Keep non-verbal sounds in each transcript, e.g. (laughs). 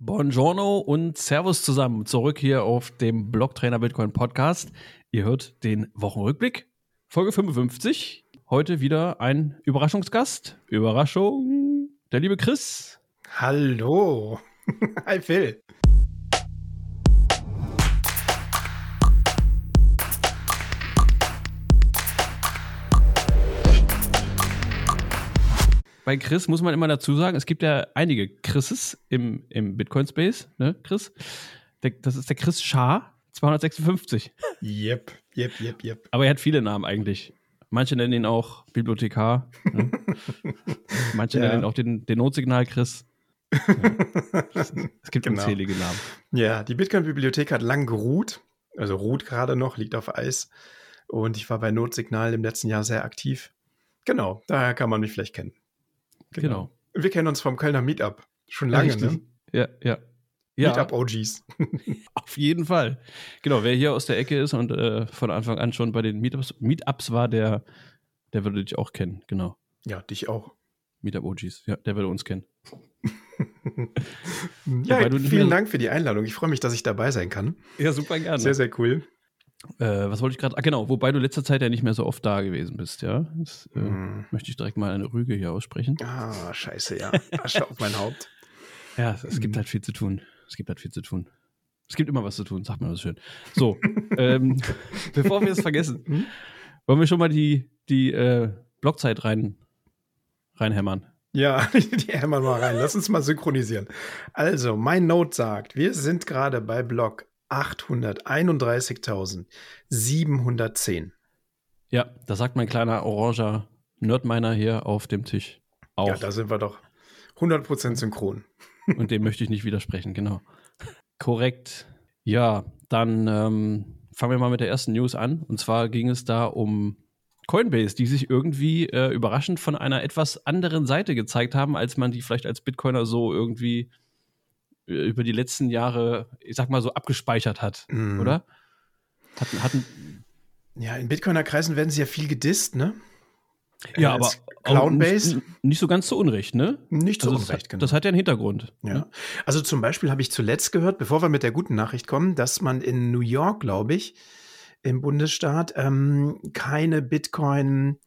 Buongiorno und Servus zusammen. Zurück hier auf dem Blocktrainer Bitcoin Podcast. Ihr hört den Wochenrückblick, Folge 55. Heute wieder ein Überraschungsgast. Überraschung, der liebe Chris. Hallo. (laughs) Hi Phil. Bei Chris muss man immer dazu sagen, es gibt ja einige Chrises im, im Bitcoin-Space, ne, Chris? Der, das ist der Chris Schar, 256. Yep, yep, yep, yep. Aber er hat viele Namen eigentlich. Manche nennen ihn auch Bibliothekar. Ne? (laughs) Manche ja. nennen ihn auch den, den Notsignal Chris. (laughs) Ja. Es gibt genau. unzählige Namen. Ja, die Bitcoin-Bibliothek hat lang geruht. Also ruht gerade noch, liegt auf Eis. Und ich war bei Notsignal im letzten Jahr sehr aktiv. Genau, daher kann man mich vielleicht kennen. Genau. genau. Wir kennen uns vom Kölner Meetup. Schon lange, Richtig. ne? Ja, ja. ja. Meetup-OGs. (laughs) Auf jeden Fall. Genau, wer hier aus der Ecke ist und äh, von Anfang an schon bei den Meetups, Meetups war, der, der würde dich auch kennen, genau. Ja, dich auch. Meetup-OGs, ja, der würde uns kennen. (laughs) ja, vielen Dank für die Einladung. Ich freue mich, dass ich dabei sein kann. Ja, super gerne. Sehr, sehr cool. Äh, was wollte ich gerade? Ah, genau, wobei du letzter Zeit ja nicht mehr so oft da gewesen bist, ja. Das äh, mm. möchte ich direkt mal eine Rüge hier aussprechen. Ah, scheiße, ja. Asche auf mein Haupt. Ja, es, es gibt mm. halt viel zu tun. Es gibt halt viel zu tun. Es gibt immer was zu tun, sagt man das schön. So, (laughs) ähm, bevor wir es vergessen, hm? wollen wir schon mal die, die äh, Blockzeit rein, reinhämmern. Ja, (laughs) die hämmern mal rein. Lass uns mal synchronisieren. Also, mein Note sagt, wir sind gerade bei Block 831.710. Ja, da sagt mein kleiner oranger Nerdminer hier auf dem Tisch auch. Ja, da sind wir doch 100% synchron. Und dem möchte ich nicht widersprechen, genau. Korrekt. Ja, dann ähm, fangen wir mal mit der ersten News an. Und zwar ging es da um Coinbase, die sich irgendwie äh, überraschend von einer etwas anderen Seite gezeigt haben, als man die vielleicht als Bitcoiner so irgendwie über die letzten Jahre, ich sag mal so, abgespeichert hat, mm. oder? Hatten, hatten ja, in Bitcoiner-Kreisen werden sie ja viel gedisst, ne? Ja, aber Clownbase. Nicht, nicht, so ganz zu Unrecht, ne? Nicht zu also Unrecht, das, genau. Das hat ja einen Hintergrund. Ja. Ne? Also zum Beispiel habe ich zuletzt gehört, bevor wir mit der guten Nachricht kommen, dass man in New York, glaube ich, im Bundesstaat ähm, keine Bitcoin,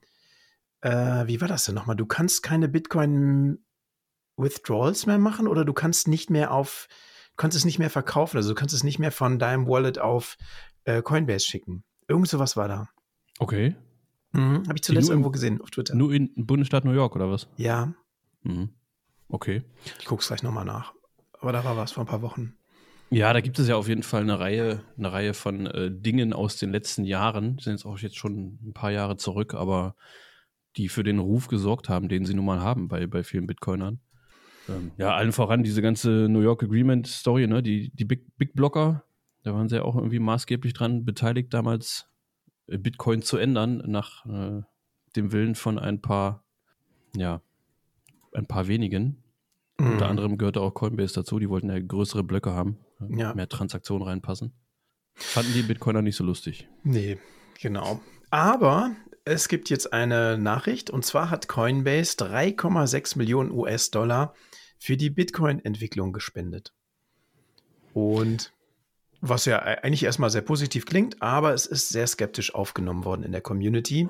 äh, wie war das denn nochmal? Du kannst keine Bitcoin Withdrawals mehr machen oder du kannst nicht mehr auf, kannst es nicht mehr verkaufen, also du kannst es nicht mehr von deinem Wallet auf äh, Coinbase schicken. Irgend sowas war da. Okay. Mhm, Habe ich zuletzt irgendwo in, gesehen auf Twitter. Nur in Bundesstaat New York oder was? Ja. Mhm. Okay. Ich gucke es gleich nochmal nach. Aber da war was vor ein paar Wochen. Ja, da gibt es ja auf jeden Fall eine Reihe, eine Reihe von äh, Dingen aus den letzten Jahren. Sind jetzt auch jetzt schon ein paar Jahre zurück, aber die für den Ruf gesorgt haben, den sie nun mal haben bei, bei vielen Bitcoinern. Ähm, ja, allen voran diese ganze New York Agreement Story, ne? Die, die Big, Big Blocker, da waren sie ja auch irgendwie maßgeblich dran beteiligt, damals äh, Bitcoin zu ändern, nach äh, dem Willen von ein paar, ja, ein paar wenigen. Mhm. Unter anderem gehörte auch Coinbase dazu, die wollten ja größere Blöcke haben, äh, ja. mehr Transaktionen reinpassen. Fanden die Bitcoiner nicht so lustig. Nee, genau. Aber es gibt jetzt eine Nachricht und zwar hat Coinbase 3,6 Millionen US-Dollar für die Bitcoin-Entwicklung gespendet. Und was ja eigentlich erstmal sehr positiv klingt, aber es ist sehr skeptisch aufgenommen worden in der Community.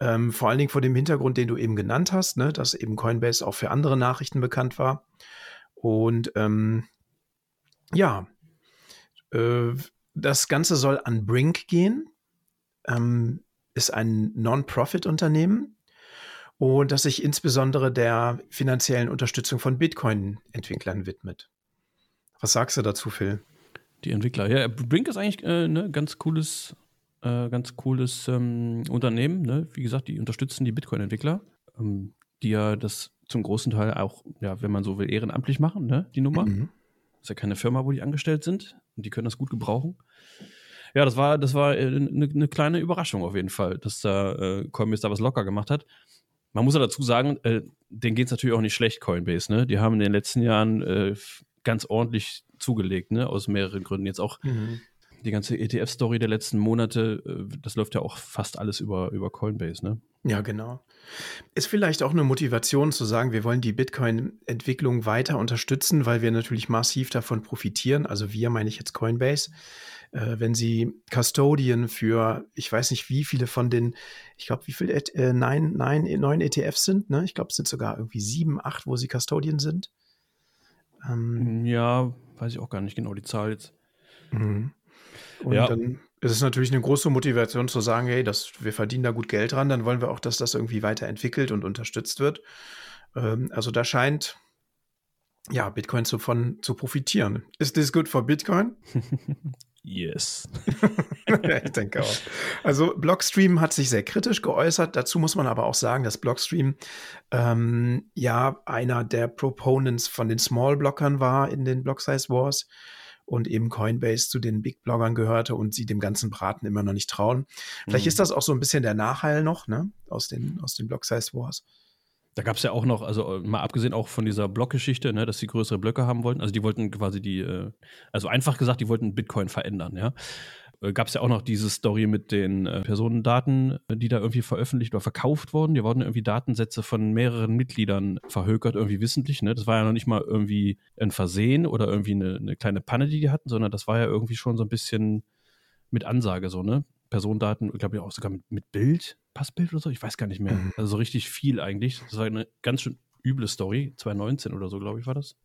Ähm, vor allen Dingen vor dem Hintergrund, den du eben genannt hast, ne, dass eben Coinbase auch für andere Nachrichten bekannt war. Und ähm, ja, äh, das Ganze soll an Brink gehen, ähm, ist ein Non-Profit-Unternehmen, und das sich insbesondere der finanziellen Unterstützung von Bitcoin-Entwicklern widmet. Was sagst du dazu, Phil? Die Entwickler, ja, Brink ist eigentlich äh, ne, ganz cooles, äh, ganz cooles ähm, Unternehmen. Ne? Wie gesagt, die unterstützen die Bitcoin-Entwickler, ähm, die ja das zum großen Teil auch, ja, wenn man so will, ehrenamtlich machen, ne? die Nummer. Mhm. Ist ja keine Firma, wo die angestellt sind und die können das gut gebrauchen. Ja, das war, das war eine, äh, eine kleine Überraschung auf jeden Fall, dass da äh, Coinbase da was locker gemacht hat. Man muss ja dazu sagen, äh, denen geht es natürlich auch nicht schlecht, Coinbase. Ne? Die haben in den letzten Jahren äh, ganz ordentlich zugelegt, ne? aus mehreren Gründen. Jetzt auch mhm. die ganze ETF-Story der letzten Monate, äh, das läuft ja auch fast alles über, über Coinbase. Ne? Ja, genau. Ist vielleicht auch eine Motivation zu sagen, wir wollen die Bitcoin-Entwicklung weiter unterstützen, weil wir natürlich massiv davon profitieren. Also wir meine ich jetzt Coinbase. Äh, wenn sie Custodian für, ich weiß nicht, wie viele von den, ich glaube, wie viele, äh, neun, neun, neun ETFs sind, ne? Ich glaube, es sind sogar irgendwie sieben, acht, wo sie Custodian sind. Ähm, ja, weiß ich auch gar nicht genau die Zahl jetzt. Mhm. Und ja. dann ist es natürlich eine große Motivation zu sagen, hey, das, wir verdienen da gut Geld dran, dann wollen wir auch, dass das irgendwie weiterentwickelt und unterstützt wird. Ähm, also da scheint ja Bitcoin zu, von, zu profitieren. Ist this good for Bitcoin? (laughs) yes. (laughs) ich denke auch. Also Blockstream hat sich sehr kritisch geäußert. Dazu muss man aber auch sagen, dass Blockstream ähm, ja einer der Proponents von den Small Blockern war in den Block Size Wars und eben Coinbase zu den Big Bloggern gehörte und sie dem ganzen Braten immer noch nicht trauen. Vielleicht mhm. ist das auch so ein bisschen der Nachhall noch, ne, aus den, aus den Block Size Wars. Da gab es ja auch noch, also äh, mal abgesehen auch von dieser Blockgeschichte, ne, dass sie größere Blöcke haben wollten. Also die wollten quasi die, äh, also einfach gesagt, die wollten Bitcoin verändern, ja. Äh, gab es ja auch noch diese Story mit den Personendaten, die da irgendwie veröffentlicht oder verkauft wurden. Die wurden irgendwie Datensätze von mehreren Mitgliedern verhökert, irgendwie wissentlich. Ne? Das war ja noch nicht mal irgendwie ein Versehen oder irgendwie eine, eine kleine Panne, die die hatten, sondern das war ja irgendwie schon so ein bisschen mit Ansage so, ne? Personendaten, glaube ich auch sogar mit, mit Bild, Passbild oder so, ich weiß gar nicht mehr. Mhm. Also so richtig viel eigentlich. Das war eine ganz schön üble Story. 2019 oder so, glaube ich, war das.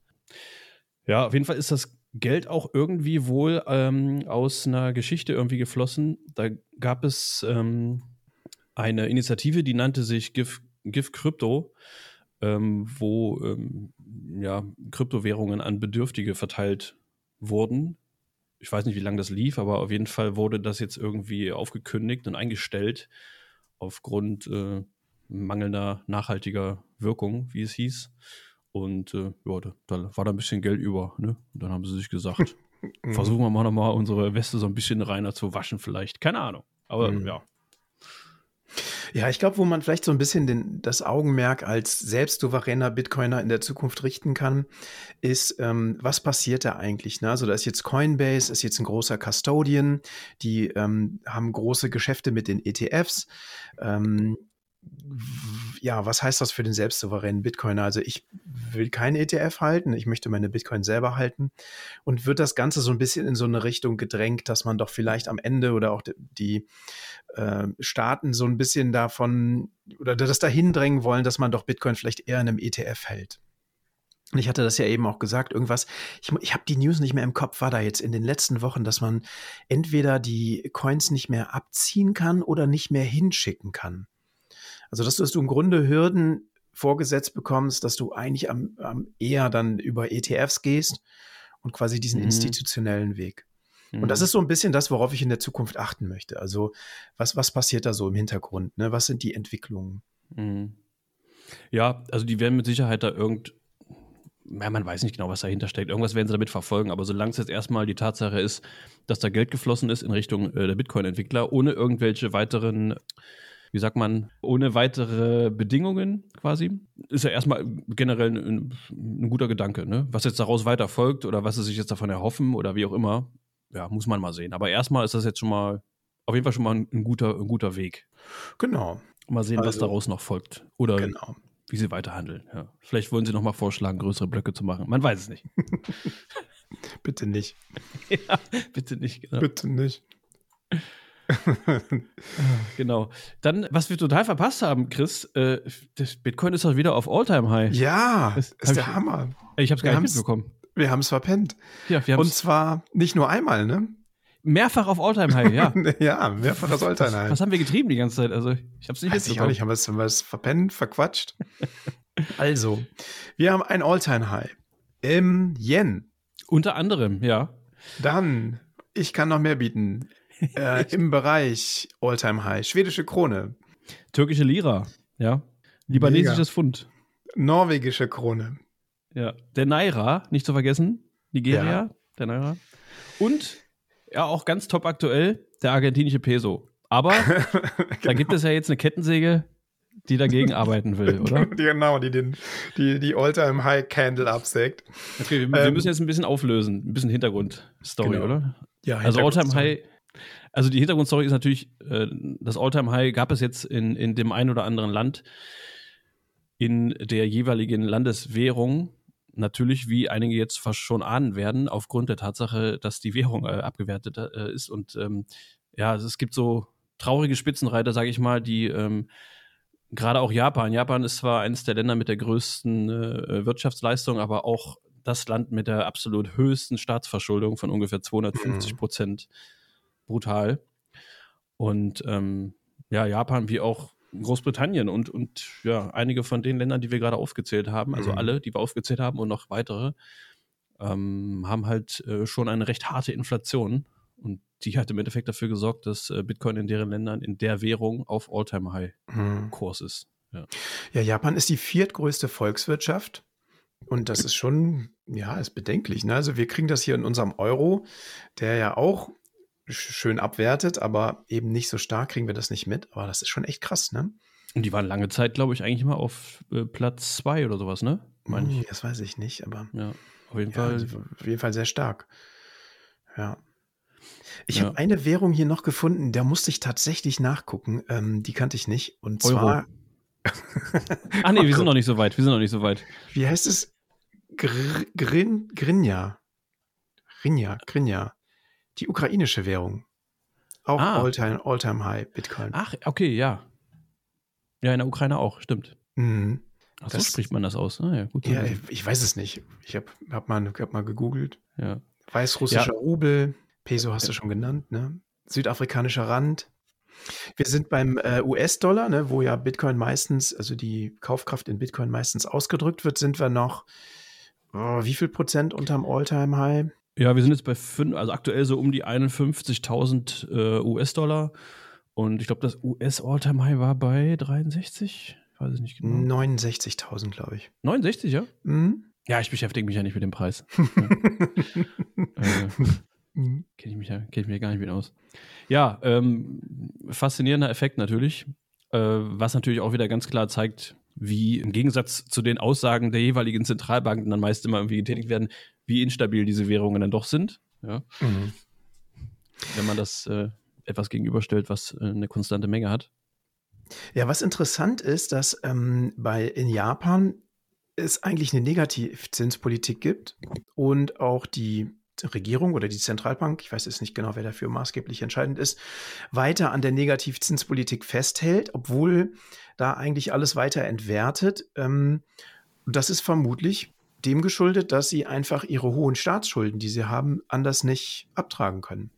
Ja, auf jeden Fall ist das Geld auch irgendwie wohl ähm, aus einer Geschichte irgendwie geflossen. Da gab es ähm, eine Initiative, die nannte sich Give, Give Crypto, ähm, wo ähm, ja, Kryptowährungen an Bedürftige verteilt wurden. Ich weiß nicht, wie lange das lief, aber auf jeden Fall wurde das jetzt irgendwie aufgekündigt und eingestellt aufgrund äh, mangelnder nachhaltiger Wirkung, wie es hieß. Und äh, ja, da, da, war da ein bisschen Geld über. Ne? Und dann haben sie sich gesagt, (laughs) mhm. versuchen wir mal nochmal unsere Weste so ein bisschen reiner zu waschen, vielleicht. Keine Ahnung. Aber mhm. ja. Ja, ich glaube, wo man vielleicht so ein bisschen den, das Augenmerk als selbstsouveräner Bitcoiner in der Zukunft richten kann, ist, ähm, was passiert da eigentlich? Ne? Also da ist jetzt Coinbase, ist jetzt ein großer Custodian, die ähm, haben große Geschäfte mit den ETFs. Ähm, ja, was heißt das für den selbstsouveränen Bitcoiner? Also ich will keinen ETF halten, ich möchte meine Bitcoin selber halten und wird das Ganze so ein bisschen in so eine Richtung gedrängt, dass man doch vielleicht am Ende oder auch die äh, Staaten so ein bisschen davon oder das dahin drängen wollen, dass man doch Bitcoin vielleicht eher in einem ETF hält. Und ich hatte das ja eben auch gesagt, irgendwas, ich, ich habe die News nicht mehr im Kopf, war da jetzt in den letzten Wochen, dass man entweder die Coins nicht mehr abziehen kann oder nicht mehr hinschicken kann. Also, dass, dass du im Grunde Hürden vorgesetzt bekommst, dass du eigentlich am, am eher dann über ETFs gehst und quasi diesen mhm. institutionellen Weg. Und das mhm. ist so ein bisschen das, worauf ich in der Zukunft achten möchte. Also, was, was passiert da so im Hintergrund? Ne? Was sind die Entwicklungen? Mhm. Ja, also die werden mit Sicherheit da irgend, ja, man weiß nicht genau, was dahinter steckt. Irgendwas werden sie damit verfolgen, aber solange es jetzt erstmal die Tatsache ist, dass da Geld geflossen ist in Richtung äh, der Bitcoin-Entwickler, ohne irgendwelche weiteren wie sagt man, ohne weitere Bedingungen quasi. Ist ja erstmal generell ein, ein guter Gedanke. Ne? Was jetzt daraus weiter folgt oder was sie sich jetzt davon erhoffen oder wie auch immer, ja, muss man mal sehen. Aber erstmal ist das jetzt schon mal, auf jeden Fall schon mal ein, ein guter, ein guter Weg. Genau. Mal sehen, also, was daraus noch folgt. Oder genau. wie sie weiterhandeln. Ja. Vielleicht wollen sie noch mal vorschlagen, größere Blöcke zu machen. Man weiß es nicht. (laughs) bitte nicht. (laughs) ja, bitte nicht. Genau. Bitte nicht. (laughs) genau. Dann, was wir total verpasst haben, Chris, äh, das Bitcoin ist doch wieder auf All-Time-High. Ja, das ist der ich, Hammer. Ich habe es gar nicht mitbekommen. Wir haben es verpennt. Ja, wir Und zwar nicht nur einmal, ne? Mehrfach auf All-Time-High, ja. (laughs) ja, mehrfach auf All-Time-High. Was, was, haben wir getrieben die ganze Zeit? Also, ich habe es nicht Weiß mitbekommen. Ich auch nicht, haben wir es verpennt, verquatscht? (laughs) also, wir haben ein All-Time-High im Yen. Unter anderem, ja. Dann, ich kann noch mehr bieten (laughs) äh, im Bereich Alltime High. Schwedische Krone. Türkische Lira, ja. Libanesisches Mega. Pfund. Norwegische Krone. Ja. Der Naira, nicht zu vergessen. Nigeria, ja. der Naira. Und, ja, auch ganz top aktuell, der argentinische Peso. Aber genau. (laughs) da gibt es ja jetzt eine Kettensäge, die dagegen (laughs) arbeiten will, oder? Genau, die den, die, die All-Time High Candle absägt. Okay, wir, ähm, wir, müssen jetzt ein bisschen auflösen, ein bisschen Hintergrundstory, genau. oder? Ja, also All-Time High Also die Hintergrundstory ist natürlich, äh, das Alltime high gab es jetzt in, in dem einen oder anderen Land in der jeweiligen Landeswährung. Natürlich, wie einige jetzt fast schon ahnen werden, aufgrund der Tatsache, dass die Währung äh, abgewertet äh, ist. Und ähm, ja, es gibt so traurige Spitzenreiter, sage ich mal, die ähm, gerade auch Japan. Japan ist zwar eines der Länder mit der größten äh, Wirtschaftsleistung, aber auch das Land mit der absolut höchsten Staatsverschuldung von ungefähr 250 mhm. Prozent. Mhm. Brutal. Und ähm, ja, Japan wie auch Großbritannien und, und ja, einige von den Ländern, die wir gerade aufgezählt haben, also mhm. alle, die wir aufgezählt haben und noch weitere, ähm, haben halt äh, schon eine recht harte Inflation. Und die hat im Endeffekt dafür gesorgt, dass äh, Bitcoin in deren Ländern in der Währung auf All-Time-High-Kurs mhm. ist. Ja. ja, Japan ist die viertgrößte Volkswirtschaft. Und das ist schon, ja, ist bedenklich. Ne? Also wir kriegen das hier in unserem Euro, der ja auch schön abwertet, aber eben nicht so stark kriegen wir das nicht mit. Aber das ist schon echt krass, ne? Und die waren lange Zeit, glaube ich, eigentlich immer auf äh, Platz zwei oder sowas, ne? Meine ich. Hm, das weiß ich nicht, aber ja, auf jeden ja, Fall. Auf jeden Fall sehr stark. Ja. Ich ja. habe eine Währung hier noch gefunden, da musste ich tatsächlich nachgucken. Ähm, die kannte ich nicht. Und Euro. zwar. Ach nee, (laughs) wir sind noch nicht so weit. Wir sind noch nicht so weit. Wie heißt es? Gr Grin Grinja. Grinja, Grinja. Die ukrainische Währung. Auch ah. All-Time All High Bitcoin. Ach, okay, ja. Ja, in der Ukraine auch, stimmt. Mhm. Ach, so spricht man das aus. Ah, ja, gut. Ja, ich weiß es nicht. Ich habe hab mal, hab mal gegoogelt. Ja. Weißrussischer ja. Rubel, Peso hast du schon genannt, ne? Südafrikanischer Rand. Wir sind beim äh, US-Dollar, ne, wo ja Bitcoin meistens, also die Kaufkraft in Bitcoin meistens ausgedrückt wird, sind wir noch oh, wie viel Prozent unterm All-Time-High? Ja, wir sind jetzt bei fünf, also aktuell so um die 51.000 äh, US-Dollar. Und ich glaube, das US-All-Time-High war bei 63? Ich weiß es nicht genau. 69.000, glaube ich. 69, ja? Mhm. Ja, ich beschäftige mich ja nicht mit dem Preis. (laughs) äh. Kenne ich, mich ja, kenn ich mich ja gar nicht mit aus. Ja, ähm, faszinierender Effekt natürlich. Äh, was natürlich auch wieder ganz klar zeigt, wie im Gegensatz zu den Aussagen der jeweiligen Zentralbanken dann meist immer irgendwie getätigt werden, wie instabil diese Währungen dann doch sind. Ja. Mhm. Wenn man das äh, etwas gegenüberstellt, was äh, eine konstante Menge hat. Ja, was interessant ist, dass ähm, bei in Japan es eigentlich eine Negativzinspolitik gibt und auch die Regierung oder die Zentralbank, ich weiß jetzt nicht genau, wer dafür maßgeblich entscheidend ist, weiter an der Negativzinspolitik festhält, obwohl da eigentlich alles weiter entwertet. Ähm, das ist vermutlich dem geschuldet, dass sie einfach ihre hohen Staatsschulden, die sie haben, anders nicht abtragen können.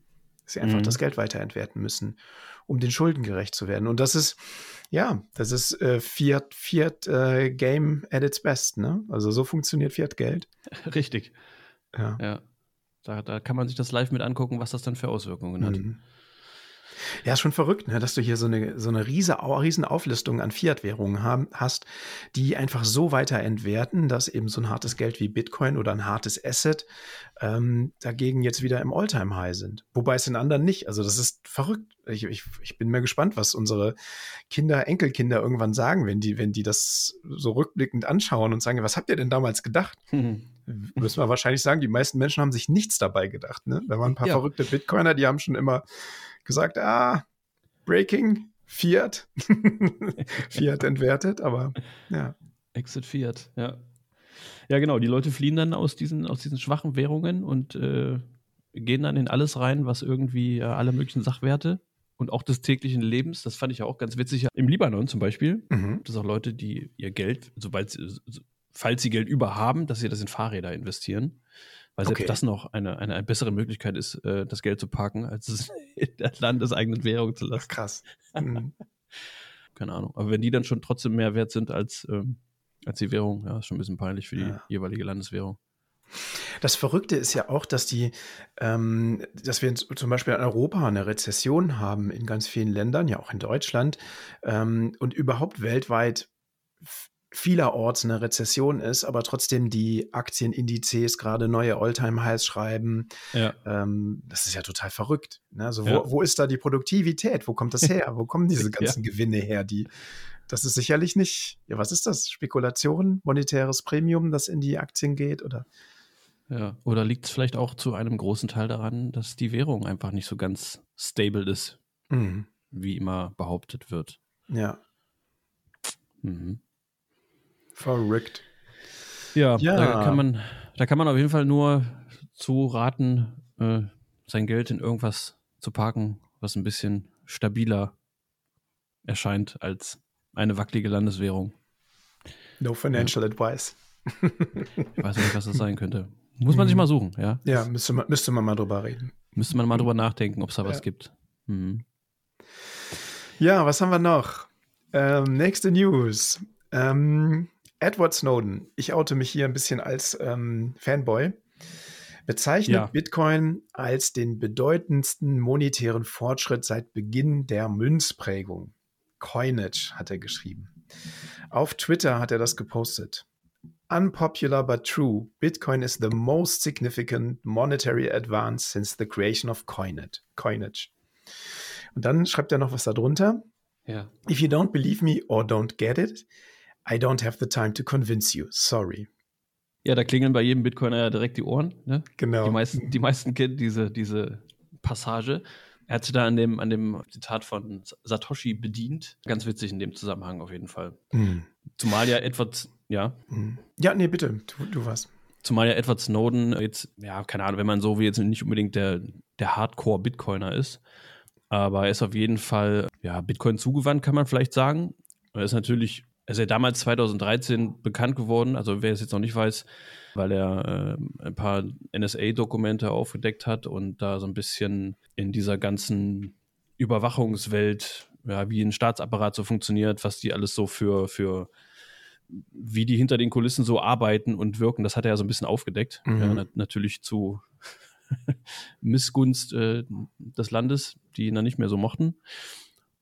Dass sie einfach mhm. das Geld weiter entwerten müssen, um den Schulden gerecht zu werden. Und das ist, ja, das ist äh, Fiat, Fiat äh, Game at its best, ne? Also so funktioniert Fiat Geld. (laughs) Richtig. Ja. ja. Da, da kann man sich das live mit angucken, was das dann für Auswirkungen hat. Mhm. Ja, ist schon verrückt, ne, dass du hier so eine, so eine riese, riesen Auflistung an Fiat-Währungen hast, die einfach so weiter entwerten, dass eben so ein hartes Geld wie Bitcoin oder ein hartes Asset ähm, dagegen jetzt wieder im Alltime-High sind. Wobei es den anderen nicht. Also das ist verrückt. Ich, ich, ich bin mir gespannt, was unsere Kinder, Enkelkinder irgendwann sagen, wenn die, wenn die das so rückblickend anschauen und sagen, was habt ihr denn damals gedacht? (laughs) Mhm. Müssen wir wahrscheinlich sagen, die meisten Menschen haben sich nichts dabei gedacht. Ne? Da waren ein paar ja. verrückte Bitcoiner, die haben schon immer gesagt, ah, Breaking, Fiat. (laughs) Fiat entwertet, aber ja. Exit Fiat, ja. Ja, genau. Die Leute fliehen dann aus diesen, aus diesen schwachen Währungen und äh, gehen dann in alles rein, was irgendwie äh, alle möglichen Sachwerte und auch des täglichen Lebens, das fand ich ja auch ganz witzig. Im Libanon zum Beispiel, mhm. das auch Leute, die ihr Geld, sobald sie, falls sie Geld überhaben, dass sie das in Fahrräder investieren. Weil selbst okay. das noch eine, eine, eine, bessere Möglichkeit ist, äh, das Geld zu parken, als es (laughs) in der landeseigenen Währung zu lassen. Ach, krass. (laughs) Mhm. Keine Ahnung. Aber wenn die dann schon trotzdem mehr wert sind als, ähm, als die Währung, ja, ist schon ein bisschen peinlich für die ja. jeweilige Landeswährung. Das Verrückte ist ja auch, dass die, ähm, dass wir zum Beispiel in Europa eine Rezession haben in ganz vielen Ländern, ja auch in Deutschland ähm, und überhaupt weltweit vielerorts eine Rezession ist, aber trotzdem die Aktienindizes gerade neue Alltime-Highs schreiben. Ja. Ähm, das ist ja total verrückt. Ne? Also wo, ja. wo, ist da die Produktivität? Wo kommt das (laughs) her? wo kommen diese ganzen ja. Gewinne her? Die, das ist sicherlich nicht, ja, was ist das? Spekulation, monetäres Premium, das in die Aktien geht? Oder Ja, oder liegt es vielleicht auch zu einem großen Teil daran, dass die Währung einfach nicht so ganz stable ist, Mhm. wie immer behauptet wird? Ja, Mhm. Verrückt. Ja, Ja. Da, kann man, da kann man auf jeden Fall nur zu raten, äh, sein Geld in irgendwas zu parken, was ein bisschen stabiler erscheint als eine wackelige Landeswährung. No financial advice. Ich weiß nicht, was das sein könnte. Muss man sich mal suchen, ja? Ja, müsste man, müsste man mal drüber reden. Müsste man mal drüber nachdenken, ob es da Ja. was gibt. Mhm. Ja, was haben wir noch? Ähm, nächste News. Ähm, Edward Snowden, ich oute mich hier ein bisschen als ähm, Fanboy, bezeichnet Ja. Bitcoin als den bedeutendsten monetären Fortschritt seit Beginn der Münzprägung. Coinage hat er geschrieben. Auf Twitter hat er das gepostet. Unpopular but true, Bitcoin is the most significant monetary advance since the creation of coinage. Und dann schreibt er noch was darunter. Ja. If you don't believe me or don't get it, I don't have the time to convince you. Sorry. Ja, da klingeln bei jedem Bitcoiner ja direkt die Ohren. Ne? Genau. Die, meisten, die meisten kennen diese, diese Passage. Er hat sich da an dem, an dem Zitat von Satoshi bedient. Ganz witzig in dem Zusammenhang auf jeden Fall. Hm. Zumal ja Edward, ja, Hm. Ja, nee, bitte, du, du was. zumal ja Edward Snowden jetzt, ja, keine Ahnung, wenn man so wie jetzt nicht unbedingt der, der Hardcore-Bitcoiner ist, aber er ist auf jeden Fall, ja, Bitcoin zugewandt, kann man vielleicht sagen. Er ist natürlich, ist ja damals 2013 bekannt geworden, also wer es jetzt noch nicht weiß, weil er äh, ein paar NSA-Dokumente aufgedeckt hat und da so ein bisschen in dieser ganzen Überwachungswelt, ja, wie ein Staatsapparat so funktioniert, was die alles so für, für wie die hinter den Kulissen so arbeiten und wirken, das hat er ja so ein bisschen aufgedeckt. Mhm. Ja, na natürlich zu (laughs) Missgunst äh, des Landes, die ihn dann nicht mehr so mochten.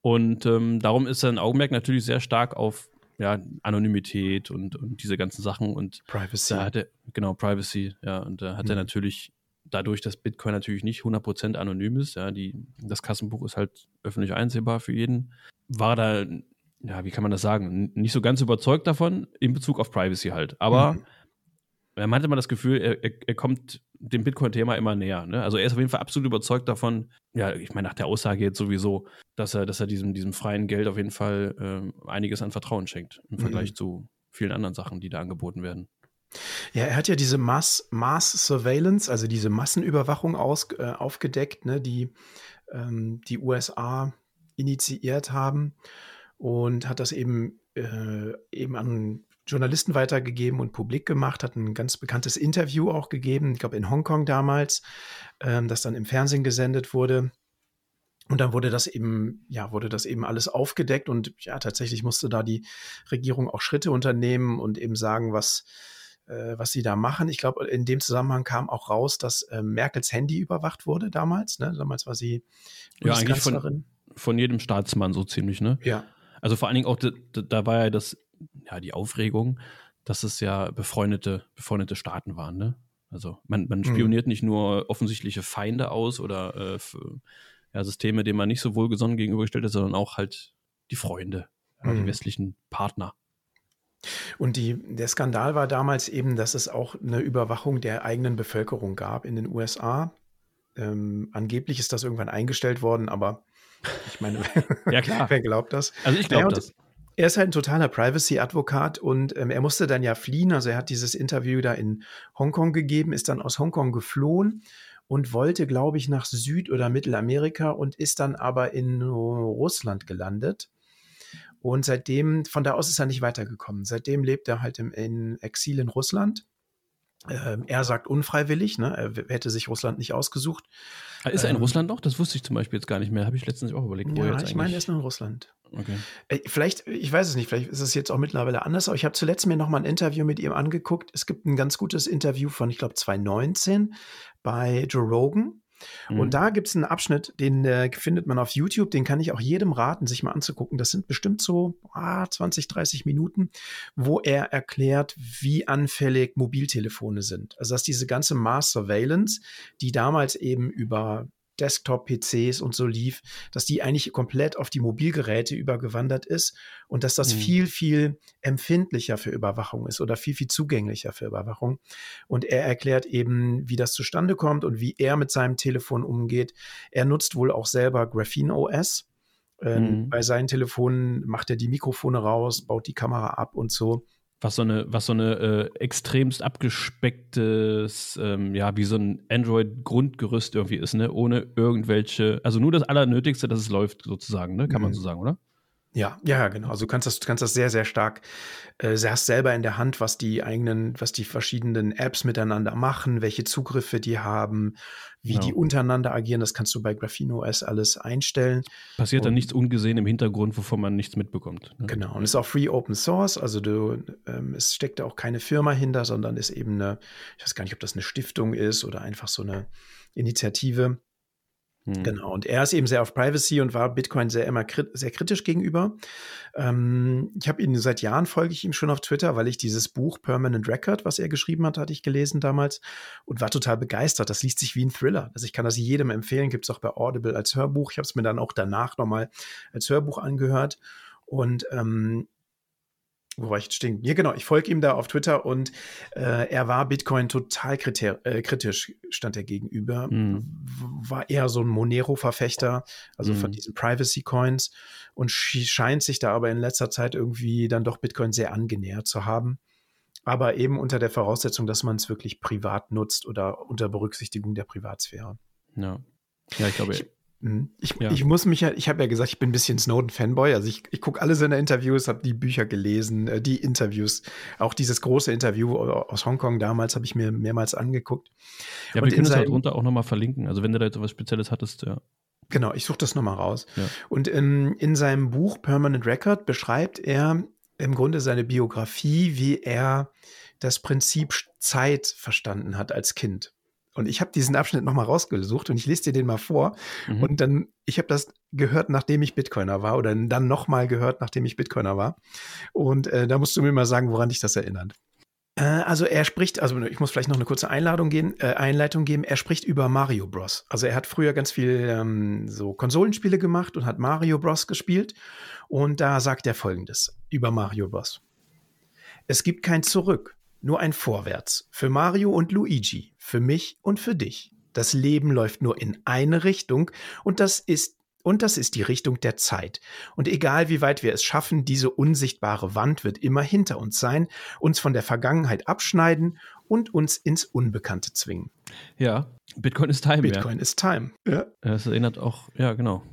Und ähm, darum ist sein Augenmerk natürlich sehr stark auf ja, Anonymität und, und diese ganzen Sachen. Und Privacy. da hat er, genau, Privacy, ja, und da hat er Mhm. natürlich dadurch, dass Bitcoin natürlich nicht 100% anonym ist, ja, die, das Kassenbuch ist halt öffentlich einsehbar für jeden, war da, ja, wie kann man das sagen, nicht so ganz überzeugt davon in Bezug auf Privacy halt. Aber Mhm. Er hatte mal das Gefühl, er, er, kommt dem Bitcoin-Thema immer näher. Ne? Also er ist auf jeden Fall absolut überzeugt davon, ja, ich meine, nach der Aussage jetzt sowieso, dass er, dass er diesem, diesem freien Geld auf jeden Fall ähm, einiges an Vertrauen schenkt im Vergleich Mhm. zu vielen anderen Sachen, die da angeboten werden. Ja, er hat ja diese Mass, Mass Surveillance, also diese Massenüberwachung aus, äh, aufgedeckt, ne, die ähm, die USA initiiert haben und hat das eben, äh, eben an Journalisten weitergegeben und publik gemacht, hat ein ganz bekanntes Interview auch gegeben, ich glaube in Hongkong damals, ähm, das dann im Fernsehen gesendet wurde. Und dann wurde das eben, ja, wurde das eben alles aufgedeckt und ja, tatsächlich musste da die Regierung auch Schritte unternehmen und eben sagen, was, äh, was sie da machen. Ich glaube, in dem Zusammenhang kam auch raus, dass äh, Merkels Handy überwacht wurde damals. Ne? Damals war sie Ja, eigentlich von-. Von jedem Staatsmann so ziemlich, ne? Ja, Also vor allen Dingen auch, da- da war ja das, ja, die Aufregung, dass es ja befreundete, befreundete Staaten waren, ne? Also man, man Mhm. spioniert nicht nur offensichtliche Feinde aus oder äh, für, ja, Systeme, denen man nicht so wohlgesonnen gegenübergestellt ist, sondern auch halt die Freunde, ja, die Mhm. westlichen Partner. Und die, der Skandal war damals eben, dass es auch eine Überwachung der eigenen Bevölkerung gab in den USA. Ähm, angeblich ist das irgendwann eingestellt worden, aber ich meine, (laughs) Ja, klar. (laughs) wer glaubt das? Also ich Naja, glaube und das. Er ist halt ein totaler Privacy-Advokat und ähm, er musste dann ja fliehen. Also er hat dieses Interview da in Hongkong gegeben, ist dann aus Hongkong geflohen und wollte, glaube ich, nach Süd- oder Mittelamerika und ist dann aber in Russland gelandet. Und seitdem, von da aus ist er nicht weitergekommen. Seitdem lebt er halt im, in Exil in Russland. Ähm, er sagt unfreiwillig, ne? er hätte sich Russland nicht ausgesucht. Ah, Ist er in ähm, Russland noch? Das wusste ich zum Beispiel jetzt gar nicht mehr. Habe ich letztens auch überlegt. wo er Ja, jetzt ich meine, er ist noch in Russland. okay. Äh, Vielleicht, ich weiß es nicht, vielleicht ist es jetzt auch mittlerweile anders, aber ich habe zuletzt mir noch mal ein Interview mit ihm angeguckt. Es gibt ein ganz gutes Interview von, ich glaube, 2019 bei Joe Rogan. Mhm. Und da gibt es einen Abschnitt, den äh, findet man auf YouTube, den kann ich auch jedem raten, sich mal anzugucken. Das sind bestimmt so ah, 20, 30 Minuten, wo er erklärt, wie anfällig Mobiltelefone sind. Also dass diese ganze Mass Surveillance, die damals eben über Desktop-PCs und so lief, dass die eigentlich komplett auf die Mobilgeräte übergewandert ist und dass das mhm. viel, viel empfindlicher für Überwachung ist oder viel, viel zugänglicher für Überwachung. Und er erklärt eben, wie das zustande kommt und wie er mit seinem Telefon umgeht. Er nutzt wohl auch selber Graphene OS. Ähm, mhm. Bei seinen Telefonen macht er die Mikrofone raus, baut die Kamera ab und so was so eine, was so eine äh, extremst abgespecktes, ähm, ja, wie so ein Android-Grundgerüst irgendwie ist, ne? Ohne irgendwelche, also nur das Allernötigste, dass es läuft, sozusagen, ne? Kann mhm. man so sagen, oder? Ja, ja, genau. Also du kannst das, du kannst das sehr, sehr stark, äh, hast selber in der Hand, was die eigenen, was die verschiedenen Apps miteinander machen, welche Zugriffe die haben, wie genau. die untereinander agieren. Das kannst du bei Graphene OS alles einstellen. Passiert und, dann nichts ungesehen im Hintergrund, wovon man nichts mitbekommt. Ne? Genau. Und ist auch Free Open Source. Also du, ähm, es steckt da auch keine Firma hinter, sondern ist eben eine, ich weiß gar nicht, ob das eine Stiftung ist oder einfach so eine Initiative hm. Genau, und er ist eben sehr auf Privacy und war Bitcoin sehr immer krit sehr kritisch gegenüber. Ähm, ich habe ihn seit Jahren folge ich ihm schon auf Twitter, weil ich dieses Buch Permanent Record, was er geschrieben hat, hatte ich gelesen damals und war total begeistert. Das liest sich wie ein Thriller. Also ich kann das jedem empfehlen, gibt es auch bei Audible als Hörbuch. Ich habe es mir dann auch danach nochmal als Hörbuch angehört. Und ähm, wo war ich jetzt stehen? Ja, genau. Ich folge ihm da auf Twitter und äh, er war Bitcoin total äh, kritisch, stand er gegenüber. Mhm. War eher so ein Monero-Verfechter, also mhm. von diesen Privacy-Coins und scheint sich da aber in letzter Zeit irgendwie dann doch Bitcoin sehr angenähert zu haben. Aber eben unter der Voraussetzung, dass man es wirklich privat nutzt oder unter Berücksichtigung der Privatsphäre. Ja. Ja, ich glaube, ich, Mhm. Ich, ja. ich muss mich ja, ich habe ja gesagt, ich bin ein bisschen Snowden-Fanboy. Also ich, ich gucke alle seine Interviews, habe die Bücher gelesen, äh, die Interviews, auch dieses große Interview aus Hongkong damals habe ich mir mehrmals angeguckt. Ja, Und wir können es halt drunter auch nochmal verlinken. Also wenn du da jetzt was Spezielles hattest, ja. Genau, ich suche das nochmal raus. Ja. Und in, in seinem Buch Permanent Record beschreibt er im Grunde seine Biografie, wie er das Prinzip Zeit verstanden hat als Kind. Und ich habe diesen Abschnitt nochmal rausgesucht und ich lese dir den mal vor. Mhm. Und dann, ich habe das gehört, nachdem ich Bitcoiner war oder dann nochmal gehört, nachdem ich Bitcoiner war. Und äh, da musst du mir mal sagen, woran dich das erinnert. Äh, also er spricht, also ich muss vielleicht noch eine kurze Einladung gehen, äh, Einleitung geben. Er spricht über Mario Bros. Also er hat früher ganz viel ähm, so Konsolenspiele gemacht und hat Mario Bros. gespielt. Und da sagt er folgendes über Mario Bros. Es gibt kein Zurück nur ein Vorwärts. Für Mario und Luigi, für mich und für dich. Das Leben läuft nur in eine Richtung und das ist und das ist die Richtung der Zeit. Und egal wie weit wir es schaffen, diese unsichtbare Wand wird immer hinter uns sein, uns von der Vergangenheit abschneiden und uns ins Unbekannte zwingen. Ja, Bitcoin ist Time. Bitcoin ja. ist Time. Ja. Das erinnert auch, ja, genau.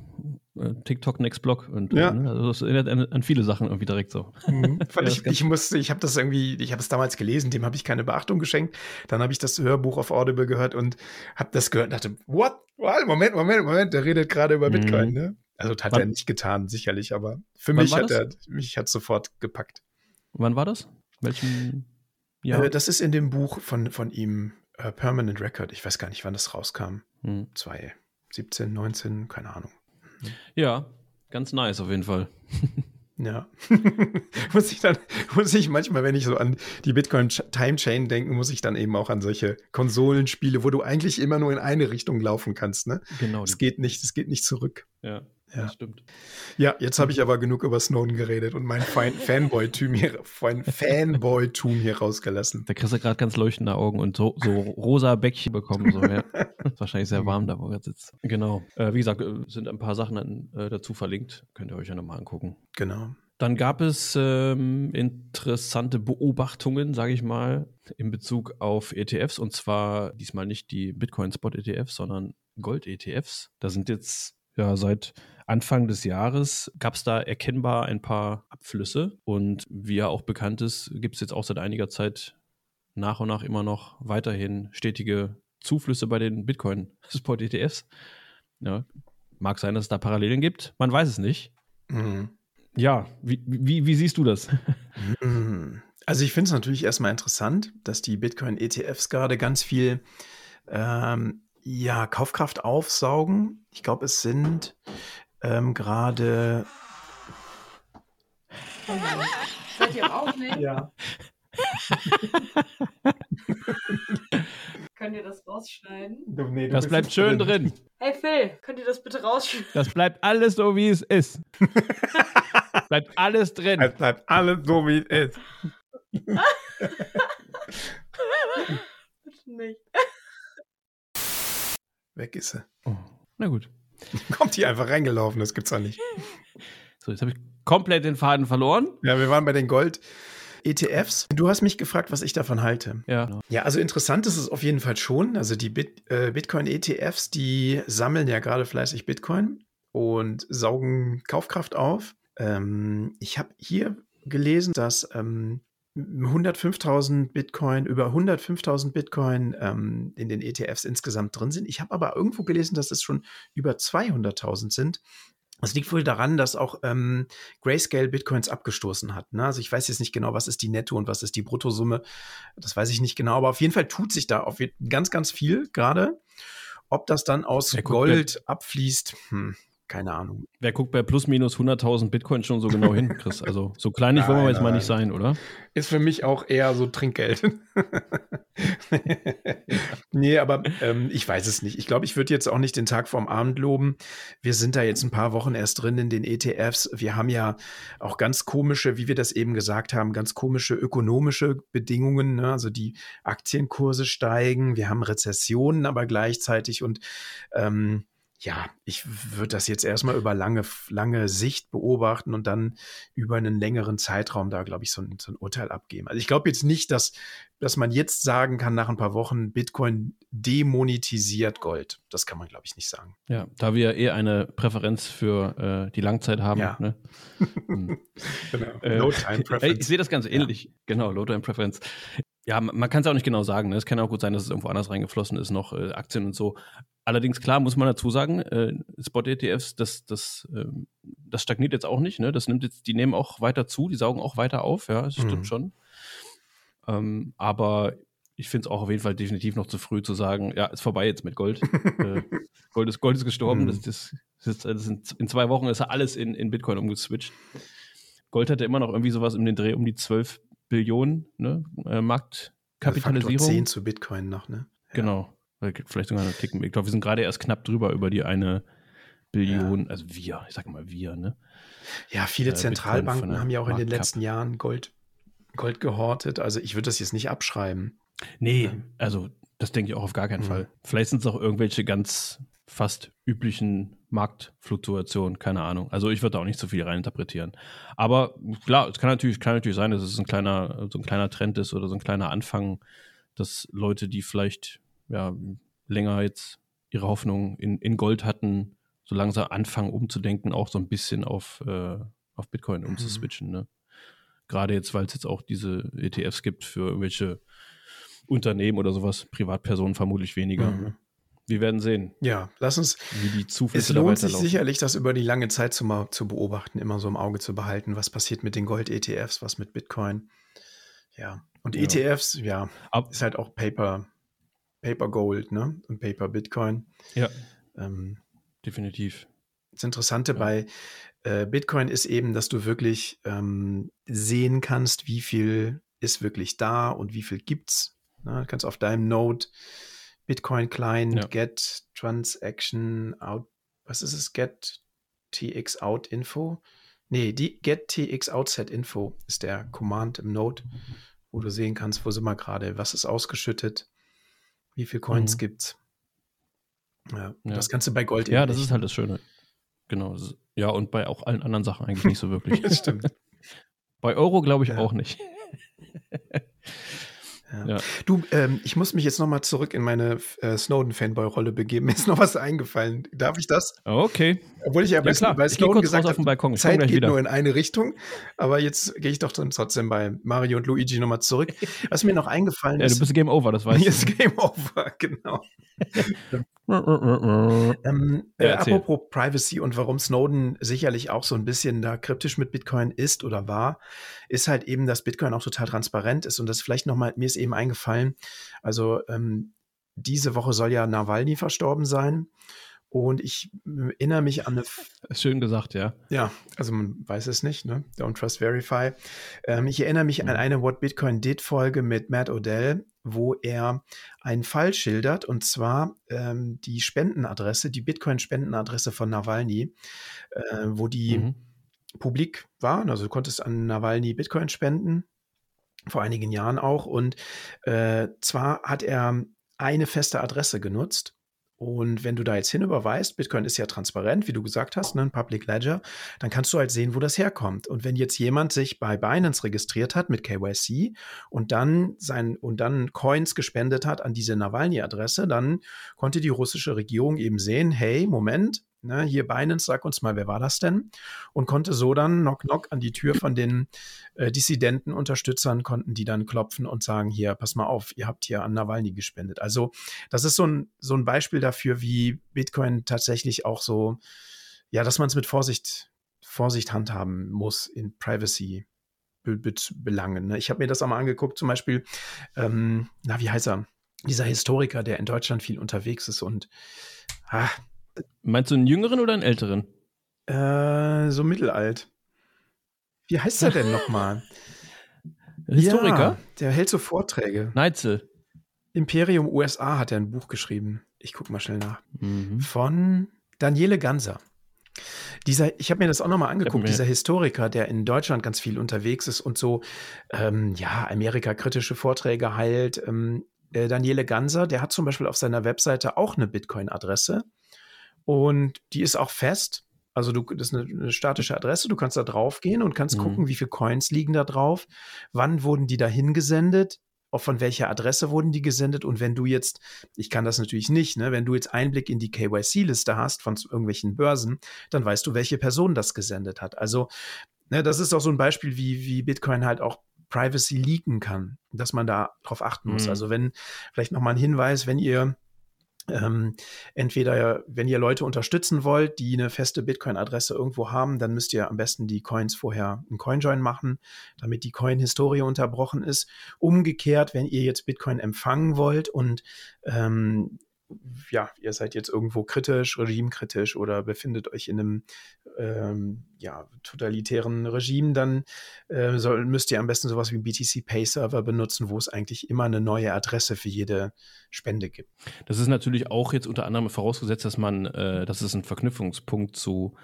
Äh, TikTok Next Block und ja. ne? also das erinnert an, an, viele Sachen irgendwie direkt so. Mhm. (laughs) ja, ich, ich musste, ich habe das irgendwie, ich habe es damals gelesen, dem habe ich keine Beachtung geschenkt. Dann habe ich das Hörbuch auf Audible gehört und habe das gehört und dachte, what? Moment, Moment, Moment, der redet gerade über Bitcoin, mhm. ne? Also hat Wann? er nicht getan, sicherlich, aber für mich hat er mich hat sofort gepackt. Wann war das? Welchen Jahr? Äh, das ist in dem Buch von, von ihm, uh, Permanent Record. Ich weiß gar nicht, wann das rauskam. Mhm. 2017, 19, keine Ahnung. Ja, ganz nice auf jeden Fall. (laughs) Ja. (laughs) muss ich dann, muss ich manchmal, wenn ich so an die Bitcoin Time Chain denke, muss ich dann eben auch an solche Konsolenspiele, wo du eigentlich immer nur in eine Richtung laufen kannst, ne? Genau. Es geht nicht, es geht nicht zurück. Ja. Ja, das stimmt. Ja, jetzt habe ich aber genug über Snowden geredet und mein (laughs) Fanboy-Tum hier, Fanboy hier rausgelassen. Da kriegst du gerade ganz leuchtende Augen und so, so rosa Bäckchen bekommen. So, ja. (laughs) ist wahrscheinlich sehr warm da, wo er sitzt. Genau. Äh, wie gesagt, äh, sind ein paar Sachen dann, äh, dazu verlinkt. Könnt ihr euch ja nochmal angucken. Genau. Dann gab es ähm, interessante Beobachtungen, sage ich mal, in Bezug auf ETFs. Und zwar diesmal nicht die Bitcoin-Spot-ETFs, sondern Gold-ETFs. Da sind jetzt ja seit Anfang des Jahres gab es da erkennbar ein paar Abflüsse. Und wie ja auch bekannt ist, gibt es jetzt auch seit einiger Zeit nach und nach immer noch weiterhin stetige Zuflüsse bei den Bitcoin-Spot-ETFs. Ja, mag sein, dass es da Parallelen gibt. Man weiß es nicht. Mhm. Ja, wie, wie, wie, siehst du das? Mhm. Also ich finde es natürlich erstmal interessant, dass die Bitcoin-ETFs gerade ganz viel ähm, ja, Kaufkraft aufsaugen. Ich glaube, es sind ähm, gerade. Seid ihr auch nicht? Ja. (laughs) Könnt ihr das rausschneiden? Du, nee, du Das bleibt schön drin. Hey Phil, könnt ihr das bitte rausschneiden? Das bleibt alles so, wie es ist. (laughs) bleibt alles drin. Es bleibt alles so, wie es ist. (laughs) Bitte nicht. Weg ist sie. Oh, na gut. (laughs) Kommt hier einfach reingelaufen, das gibt's doch nicht. So, jetzt habe ich komplett den Faden verloren. Ja, wir waren bei den Gold-ETFs. Du hast mich gefragt, was ich davon halte. Ja. Ja, also interessant ist es auf jeden Fall schon. Also die Bit äh, Bitcoin-ETFs, die sammeln ja gerade fleißig Bitcoin und saugen Kaufkraft auf. Ähm, ich habe hier gelesen, dass ähm, 105.000 Bitcoin, über 105.000 Bitcoin ähm, in den ETFs insgesamt drin sind. Ich habe aber irgendwo gelesen, dass es schon über 200.000 sind. Das liegt wohl daran, dass auch ähm, Grayscale Bitcoins abgestoßen hat. Ne? Also ich weiß jetzt nicht genau, was ist die Netto und was ist die Bruttosumme. Das weiß ich nicht genau, aber auf jeden Fall tut sich da auf ganz, ganz viel gerade. Ob das dann aus Ja, guck, Gold abfließt, hm, keine Ahnung. Wer guckt bei plus minus 100.000 Bitcoin schon so genau hin, Chris? Also so kleinig wollen wir jetzt mal nicht sein, oder? Ist für mich auch eher so Trinkgeld. (laughs) nee, aber ähm, ich weiß es nicht. Ich glaube, ich würde jetzt auch nicht den Tag vorm Abend loben. Wir sind da jetzt ein paar Wochen erst drin in den ETFs. Wir haben ja auch ganz komische, wie wir das eben gesagt haben, ganz komische ökonomische Bedingungen. Ne? Also die Aktienkurse steigen, wir haben Rezessionen aber gleichzeitig und ähm, ja, ich würde das jetzt erstmal über lange, lange Sicht beobachten und dann über einen längeren Zeitraum da, glaube ich, so ein, so ein Urteil abgeben. Also ich glaube jetzt nicht, dass, dass man jetzt sagen kann, nach ein paar Wochen, Bitcoin demonetisiert Gold. Das kann man, glaube ich, nicht sagen. Ja, da wir eh eine Präferenz für äh, die Langzeit haben. Ja. Ne? (laughs) Hm. Genau. Äh, time Ey, ich sehe das ganz ähnlich. Genau, Low Time Preference. Ja, man kann es auch nicht genau sagen. Ne? Es kann auch gut sein, dass es irgendwo anders reingeflossen ist, noch äh, Aktien und so. Allerdings, klar, muss man dazu sagen, äh, Spot-ETFs, das, das, ähm, das stagniert jetzt auch nicht. Ne? Das nimmt jetzt, die nehmen auch weiter zu, die saugen auch weiter auf, ja, das stimmt Mhm. schon. Ähm, aber ich finde es auch auf jeden Fall definitiv noch zu früh zu sagen, ja, ist vorbei jetzt mit Gold. äh, (laughs) Gold, ist, Gold ist gestorben. Mhm. Das, das, das, ist, das sind, in zwei Wochen ist ja alles in, in Bitcoin umgeswitcht. Gold hatte immer noch irgendwie sowas um den Dreh um die 12 Billionen ne? äh, Marktkapitalisierung. Faktor 10 zu Bitcoin noch, ne? Ja. Genau. Vielleicht sogar einen Ticken. Ich glaube, wir sind gerade erst knapp drüber über die eine Billion. Also wir, ich sage mal wir, ne? Ja, viele Äh, Zentralbanken haben ja auch in den letzten Jahren Gold, Gold gehortet. Also ich würde das jetzt nicht abschreiben. Nee, Ja. also das denke ich auch auf gar keinen Mhm. Fall. Vielleicht sind es auch irgendwelche ganz fast üblichen Marktfluktuationen, keine Ahnung. Also ich würde da auch nicht so viel reininterpretieren. Aber klar, es kann natürlich, kann natürlich sein, dass es ein kleiner, so ein kleiner Trend ist oder so ein kleiner Anfang, dass Leute, die vielleicht ja, länger jetzt ihre Hoffnung in, in Gold hatten, so langsam anfangen umzudenken, auch so ein bisschen auf, äh, auf Bitcoin umzuswitchen. Ne? Gerade jetzt, weil es jetzt auch diese ETFs gibt für irgendwelche Unternehmen oder sowas, Privatpersonen vermutlich weniger. Mhm. Wir werden sehen, Ja, lass uns wie die Zuflüsse Es lohnt sich sicherlich, das über die lange Zeit zu, mal, zu beobachten, immer so im Auge zu behalten, was passiert mit den Gold-ETFs, was mit Bitcoin. Ja. Und Ja. ETFs, ja, Ab, ist halt auch Paper, Paper Gold, ne? Und Paper Bitcoin. ja, Ähm, definitiv. das Interessante Ja. bei äh, Bitcoin ist eben, dass du wirklich ähm, sehen kannst, wie viel ist wirklich da und wie viel gibt's. Ne? Du kannst auf deinem Node Bitcoin Client, Ja. Get Transaction Out, was ist es? Get TX Out Info? Nee, die Get TX Outset Info ist der Command im Node, wo du sehen kannst, wo sind wir gerade, was ist ausgeschüttet, wie viel Coins Mhm. gibt's. Ja, Ja. das kannst du bei Gold Ja, das nicht. ist halt das Schöne. Genau. Ja, und bei auch allen anderen Sachen eigentlich nicht so wirklich. (laughs) Das stimmt. Bei Euro glaube ich Ja. auch nicht. (laughs) Ja. Ja. Du, ähm, ich muss mich jetzt nochmal zurück in meine äh, Snowden-Fanboy-Rolle begeben. (laughs) Mir ist noch was eingefallen. Darf ich das? Okay. Obwohl ich ja, Ja, klar. bei Snowden gesagt habe, Zeit geht wieder. nur in eine Richtung. Aber jetzt gehe ich doch dann trotzdem bei Mario und Luigi nochmal zurück. (laughs) Was mir noch eingefallen Ja, du ist, bist Game Over, das weißt (laughs) mir du. ist Game Over, genau. Ähm, Ja, äh, erzähl. apropos Privacy und warum Snowden sicherlich auch so ein bisschen da kryptisch mit Bitcoin ist oder war, ist halt eben, dass Bitcoin auch total transparent ist. Und das vielleicht nochmal, mir ist eben eingefallen, also ähm, diese Woche soll ja Nawalny verstorben sein. Und ich erinnere mich an eine. Schön gesagt, ja. Ja, also man weiß es nicht, ne? Don't trust verify. Ähm, ich erinnere mich mhm. an eine What Bitcoin Did Folge mit Matt Odell, wo er einen Fall schildert und zwar ähm, die Spendenadresse, die Bitcoin-Spendenadresse von Nawalny, äh, wo die mhm. publik war. Also du konntest an Nawalny Bitcoin spenden, vor einigen Jahren auch. Und äh, zwar hat er eine feste Adresse genutzt und wenn du da jetzt hinüberweist, Bitcoin ist ja transparent, wie du gesagt hast, ne, ein Public Ledger, dann kannst du halt sehen, wo das herkommt. Und wenn jetzt jemand sich bei Binance registriert hat mit KYC und dann sein und dann Coins gespendet hat an diese Nawalny-Adresse, dann konnte die russische Regierung eben sehen, hey, Moment, Ne, hier Binance, sag uns mal, wer war das denn? Und konnte so dann knock knock an die Tür von den äh, Dissidenten, Unterstützern, konnten die dann klopfen und sagen, hier, pass mal auf, ihr habt hier an Nawalny gespendet. Also das ist so ein, so ein Beispiel dafür, wie Bitcoin tatsächlich auch so, ja, dass man es mit Vorsicht, Vorsicht handhaben muss in Privacy. Belangen. Ne? Ich habe mir das einmal angeguckt, zum Beispiel, ähm, na, wie heißt er? Dieser Historiker, der in Deutschland viel unterwegs ist und ah, Meinst du einen jüngeren oder einen älteren? Äh, so mittelalt. Wie heißt er denn (laughs) nochmal? Historiker? Ja, der hält so Vorträge. Neitzel. Imperium USA hat er ein Buch geschrieben. Ich gucke mal schnell nach. Mhm. Von Daniele Ganser. Dieser, ich habe mir das auch nochmal angeguckt, dieser Historiker, der in Deutschland ganz viel unterwegs ist und so, ähm, ja, Amerika-kritische Vorträge heilt. Ähm, äh, Daniele Ganser, der hat zum Beispiel auf seiner Webseite auch eine Bitcoin-Adresse. Und die ist auch fest. Also du, das ist eine, eine statische Adresse. Du kannst da drauf gehen und kannst mhm. gucken, wie viele Coins liegen da drauf. Wann wurden die dahin gesendet? Von welcher Adresse wurden die gesendet? Und wenn du jetzt, ich kann das natürlich nicht, ne, wenn du jetzt Einblick in die KYC-Liste hast von irgendwelchen Börsen, dann weißt du, welche Person das gesendet hat. Also, ne, das ist auch so ein Beispiel, wie, wie Bitcoin halt auch Privacy leaken kann, dass man da drauf achten muss. Mhm. Also wenn, vielleicht nochmal ein Hinweis, wenn ihr ähm, entweder, wenn ihr Leute unterstützen wollt, die eine feste Bitcoin-Adresse irgendwo haben, dann müsst ihr am besten die Coins vorher einen Coinjoin machen, damit die Coin-Historie unterbrochen ist. Umgekehrt, wenn ihr jetzt Bitcoin empfangen wollt und ähm, ja, ihr seid jetzt irgendwo kritisch, regimekritisch oder befindet euch in einem ähm, ja, totalitären Regime, dann äh, soll, müsst ihr am besten sowas wie BTC Pay Server benutzen, wo es eigentlich immer eine neue Adresse für jede Spende gibt. Das ist natürlich auch jetzt unter anderem vorausgesetzt, dass man, äh, dass es einen Verknüpfungspunkt zu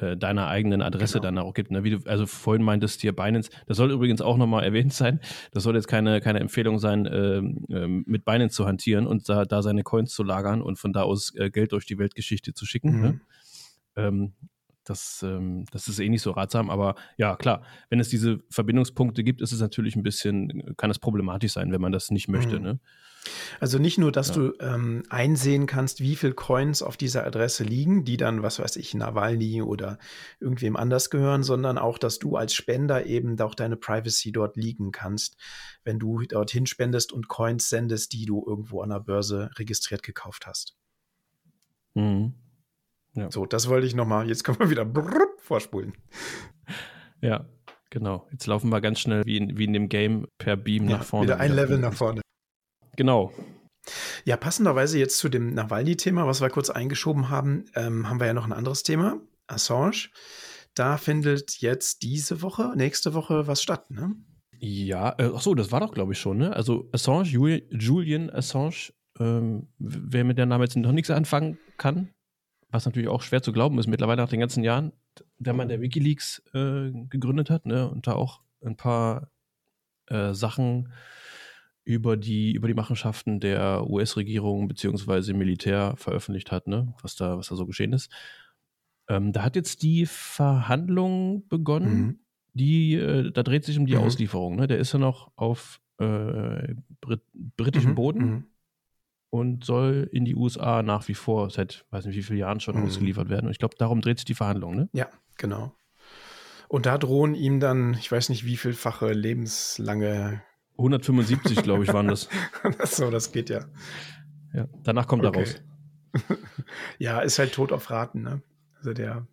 äh, deiner eigenen Adresse genau. dann auch gibt. Ne? Wie du also vorhin meintest, hier Binance, das soll übrigens auch nochmal (laughs) erwähnt sein, das soll jetzt keine, keine Empfehlung sein, äh, äh, mit Binance zu hantieren und da, da seine Coins zu lagern und von da aus äh, Geld durch die Weltgeschichte zu schicken. Ne? Mhm. Ne? Ähm, das, ähm, das ist eh nicht so ratsam, aber ja, klar, wenn es diese Verbindungspunkte gibt, ist es natürlich ein bisschen, kann es problematisch sein, wenn man das nicht möchte. Mhm. Ne? Also nicht nur, dass ja. du ähm, einsehen kannst, wie viel Coins auf dieser Adresse liegen, die dann, was weiß ich, Nawalny oder irgendwem anders gehören, sondern auch, dass du als Spender eben auch deine Privacy dort liegen kannst, wenn du dorthin spendest und Coins sendest, die du irgendwo an der Börse registriert gekauft hast. Mhm. Ja. So, das wollte ich nochmal. Jetzt können wir wieder vorspulen. Ja, genau. Jetzt laufen wir ganz schnell wie in, wie in dem Game per Beam ja, nach vorne. Wieder ein Level nach vorne. Genau. Ja, passenderweise jetzt zu dem Nawalny-Thema, was wir kurz eingeschoben haben, ähm, haben wir ja noch ein anderes Thema, Assange. Da findet jetzt diese Woche, nächste Woche was statt, ne? Ja, äh, ach so, das war doch, glaube ich, schon, ne? Also Assange, Julian Assange, ähm, wer mit der Name jetzt noch nichts anfangen kann, was natürlich auch schwer zu glauben ist, mittlerweile nach den ganzen Jahren, der Mann, der Wikileaks äh, gegründet hat, ne, und da auch ein paar äh, Sachen über die, über die Machenschaften der US-Regierung bzw. Militär veröffentlicht hat, ne, was da, was da so geschehen ist. Ähm, da hat jetzt die Verhandlung begonnen, mhm. die, äh, da dreht sich um die mhm. Auslieferung, ne? Der ist ja noch auf äh, Brit britischem mhm. Boden mhm und soll in die USA nach wie vor seit weiß nicht wie vielen Jahren schon mhm. ausgeliefert werden. Und ich glaube, darum dreht sich die Verhandlung, ne? Ja, genau. Und da drohen ihm dann, ich weiß nicht, wie vielfache lebenslange 175, glaube ich, waren das. (laughs) so, das geht ja. Ja, danach kommt okay. er raus. (laughs) ja, ist halt tot auf Raten, ne? Also der.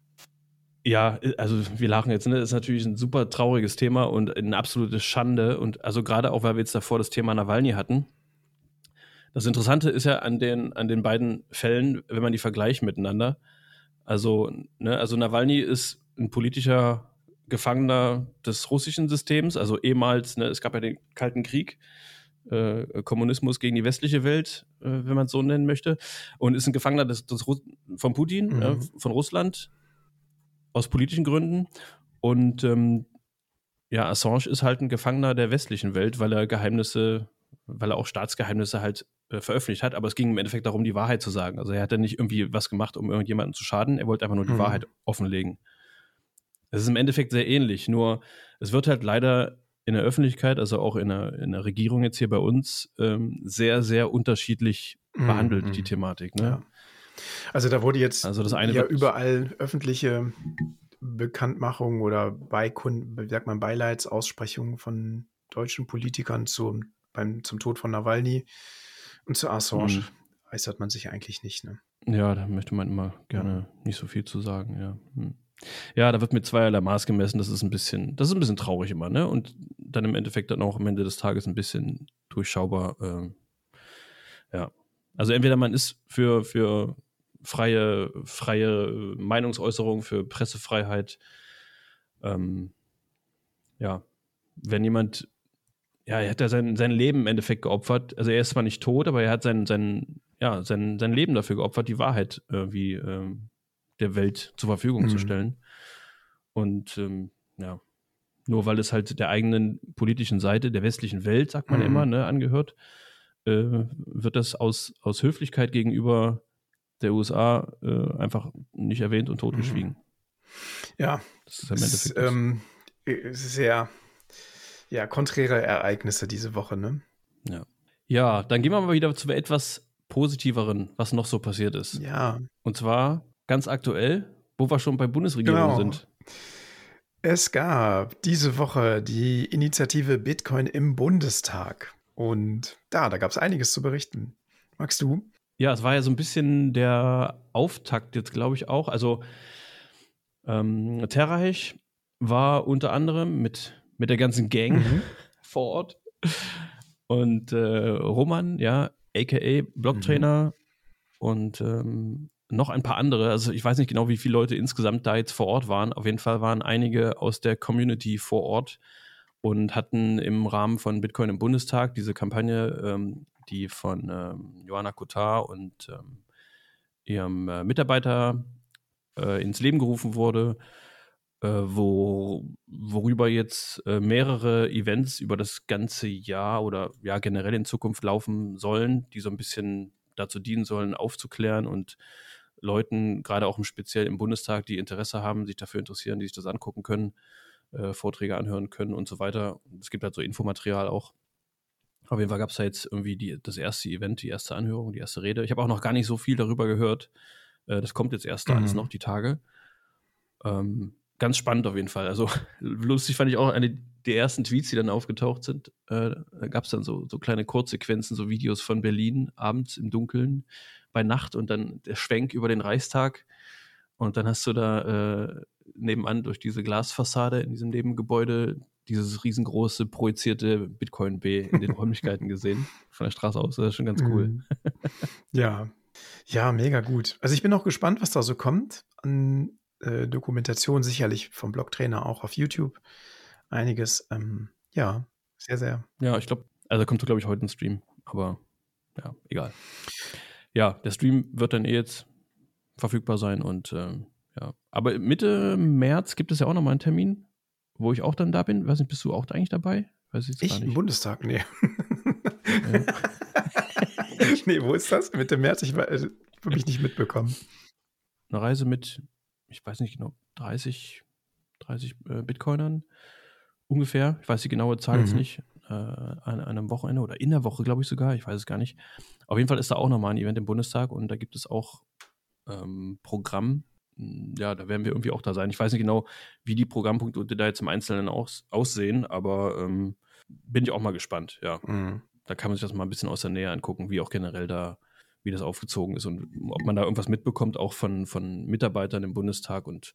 Ja, also wir lachen jetzt, ne? Das ist natürlich ein super trauriges Thema und eine absolute Schande. Und also gerade auch, weil wir jetzt davor das Thema Nawalny hatten, Das Interessante ist ja an den, an den beiden Fällen, wenn man die vergleicht miteinander. Also, ne, also Nawalny ist ein politischer Gefangener des russischen Systems, also ehemals, ne, es gab ja den Kalten Krieg, äh, Kommunismus gegen die westliche Welt, äh, wenn man es so nennen möchte, und ist ein Gefangener des, des von Putin, mhm. äh, von Russland, aus politischen Gründen. Und ähm, ja, Assange ist halt ein Gefangener der westlichen Welt, weil er Geheimnisse, weil er auch Staatsgeheimnisse halt äh, veröffentlicht hat. Aber es ging im Endeffekt darum, die Wahrheit zu sagen. Also er hat ja nicht irgendwie was gemacht, um irgendjemandem zu schaden. Er wollte einfach nur die mhm. Wahrheit offenlegen. Es ist im Endeffekt sehr ähnlich, nur es wird halt leider in der Öffentlichkeit, also auch in der, in der Regierung jetzt hier bei uns, ähm, sehr, sehr unterschiedlich mhm. behandelt, mhm. die Thematik. Ne? Ja. Also da wurde jetzt also das eine ja überall öffentliche Bekanntmachung oder Beikund, wie sagt man, Beileidsaussprechungen von deutschen Politikern zum, beim, zum Tod von Nawalny und zu Assange mhm. äußert man sich eigentlich nicht. Ne? Ja, da möchte man immer gerne nicht so viel zu sagen, ja. Hm. Ja, da wird mit zweierlei Maß gemessen. Das ist ein bisschen, das ist ein bisschen traurig immer, ne? Und dann im Endeffekt dann auch am Ende des Tages ein bisschen durchschaubar. Ähm, ja. Also entweder man ist für, für freie, freie Meinungsäußerung, für Pressefreiheit. Ähm, ja, wenn jemand, ja, er hat ja sein, sein Leben im Endeffekt geopfert. Also er ist zwar nicht tot, aber er hat sein, sein, ja, sein, sein Leben dafür geopfert, die Wahrheit irgendwie ähm, der Welt zur Verfügung mhm. zu stellen. Und ähm, ja, nur weil es halt der eigenen politischen Seite der westlichen Welt, sagt man mhm. immer, ne, angehört, äh, wird das aus, aus Höflichkeit gegenüber der USA äh, einfach nicht erwähnt und totgeschwiegen. Mhm. Ja, das ist im Endeffekt. Ähm, sehr, ja, konträre Ereignisse diese Woche, ne? Ja. Ja, dann gehen wir mal wieder zu etwas positiveren, was noch so passiert ist. Ja. Und zwar ganz aktuell, wo wir schon bei Bundesregierung genau. sind. Es gab diese Woche die Initiative Bitcoin im Bundestag. Und da, da gab es einiges zu berichten. Magst du? Ja, es war ja so ein bisschen der Auftakt jetzt, glaube ich, auch. Also ähm, Terraich war unter anderem mit, mit der ganzen Gang mhm. (laughs) vor Ort. Und äh, Roman, ja, aka Blocktrainer mhm. und ähm, noch ein paar andere. Also ich weiß nicht genau, wie viele Leute insgesamt da jetzt vor Ort waren. Auf jeden Fall waren einige aus der Community vor Ort und hatten im Rahmen von Bitcoin im Bundestag diese Kampagne, ähm, die von ähm, Johanna Kotar und ähm, ihrem äh, Mitarbeiter äh, ins Leben gerufen wurde, äh, wo, worüber jetzt äh, mehrere Events über das ganze Jahr oder ja generell in Zukunft laufen sollen, die so ein bisschen dazu dienen sollen, aufzuklären und Leuten, gerade auch im speziell im Bundestag, die Interesse haben, sich dafür interessieren, die sich das angucken können, äh, Vorträge anhören können und so weiter. Es gibt halt so Infomaterial auch. Auf jeden Fall gab es da jetzt irgendwie die, das erste Event, die erste Anhörung, die erste Rede. Ich habe auch noch gar nicht so viel darüber gehört. Äh, das kommt jetzt erst mhm. alles noch, die Tage. Ähm, ganz spannend auf jeden Fall. Also (laughs) lustig fand ich auch eine der ersten Tweets, die dann aufgetaucht sind. Äh, gab es dann so, so kleine Kurzsequenzen, so Videos von Berlin abends im Dunkeln bei Nacht und dann der Schwenk über den Reichstag. Und dann hast du da äh, nebenan durch diese Glasfassade in diesem Nebengebäude dieses riesengroße projizierte Bitcoin B in den (laughs) Räumlichkeiten gesehen. Von der Straße aus. Das ist schon ganz cool. Mhm. Ja. Ja, mega gut. Also ich bin auch gespannt, was da so kommt an äh, Dokumentation, sicherlich vom Blogtrainer auch auf YouTube. Einiges. Ähm, ja, sehr, sehr. Ja, ich glaube, also kommt, glaube ich, heute ein Stream, aber ja, egal ja, der Stream wird dann eh jetzt verfügbar sein und ähm, ja. Aber Mitte März gibt es ja auch nochmal einen Termin, wo ich auch dann da bin. Weiß nicht, bist du auch eigentlich dabei? Weiß ich ich im Bundestag, nee. Ja. (laughs) nee, wo ist das? Mitte März? Ich habe mich nicht mitbekommen. Eine Reise mit, ich weiß nicht genau, 30, 30 äh, Bitcoinern ungefähr. Ich weiß die genaue Zahl mhm. jetzt nicht äh, an, einem Wochenende oder in der Woche, glaube ich sogar, ich weiß es gar nicht. Auf jeden Fall ist da auch nochmal ein Event im Bundestag und da gibt es auch ähm, Programm. Hm, ja, da werden wir irgendwie auch da sein. Ich weiß nicht genau, wie die Programmpunkte da jetzt im Einzelnen aus, aussehen, aber ähm, bin ich auch mal gespannt, ja. Mhm. Da kann man sich das mal ein bisschen aus der Nähe angucken, wie auch generell da, wie das aufgezogen ist und ob man da irgendwas mitbekommt, auch von, von Mitarbeitern im Bundestag. Und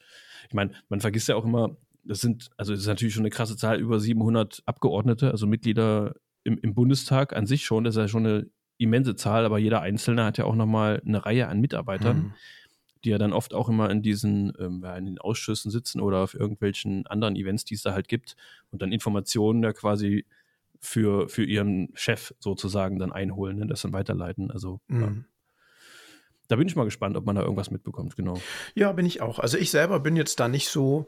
ich meine, man vergisst ja auch immer, das sind, also das ist natürlich schon eine krasse Zahl, über 700 Abgeordnete, also Mitglieder im, im Bundestag an sich schon, das ist ja schon eine immense Zahl, aber jeder Einzelne hat ja auch nochmal eine Reihe an Mitarbeitern, Mhm. die ja dann oft auch immer in diesen, ähm, in den Ausschüssen sitzen oder auf irgendwelchen anderen Events, die es da halt gibt und dann Informationen ja quasi für, für ihren Chef sozusagen dann einholen, ne, das dann weiterleiten. Also ja. Mhm. Da bin ich mal gespannt, ob man da irgendwas mitbekommt, genau. Ja, bin ich auch. Also ich selber bin jetzt da nicht so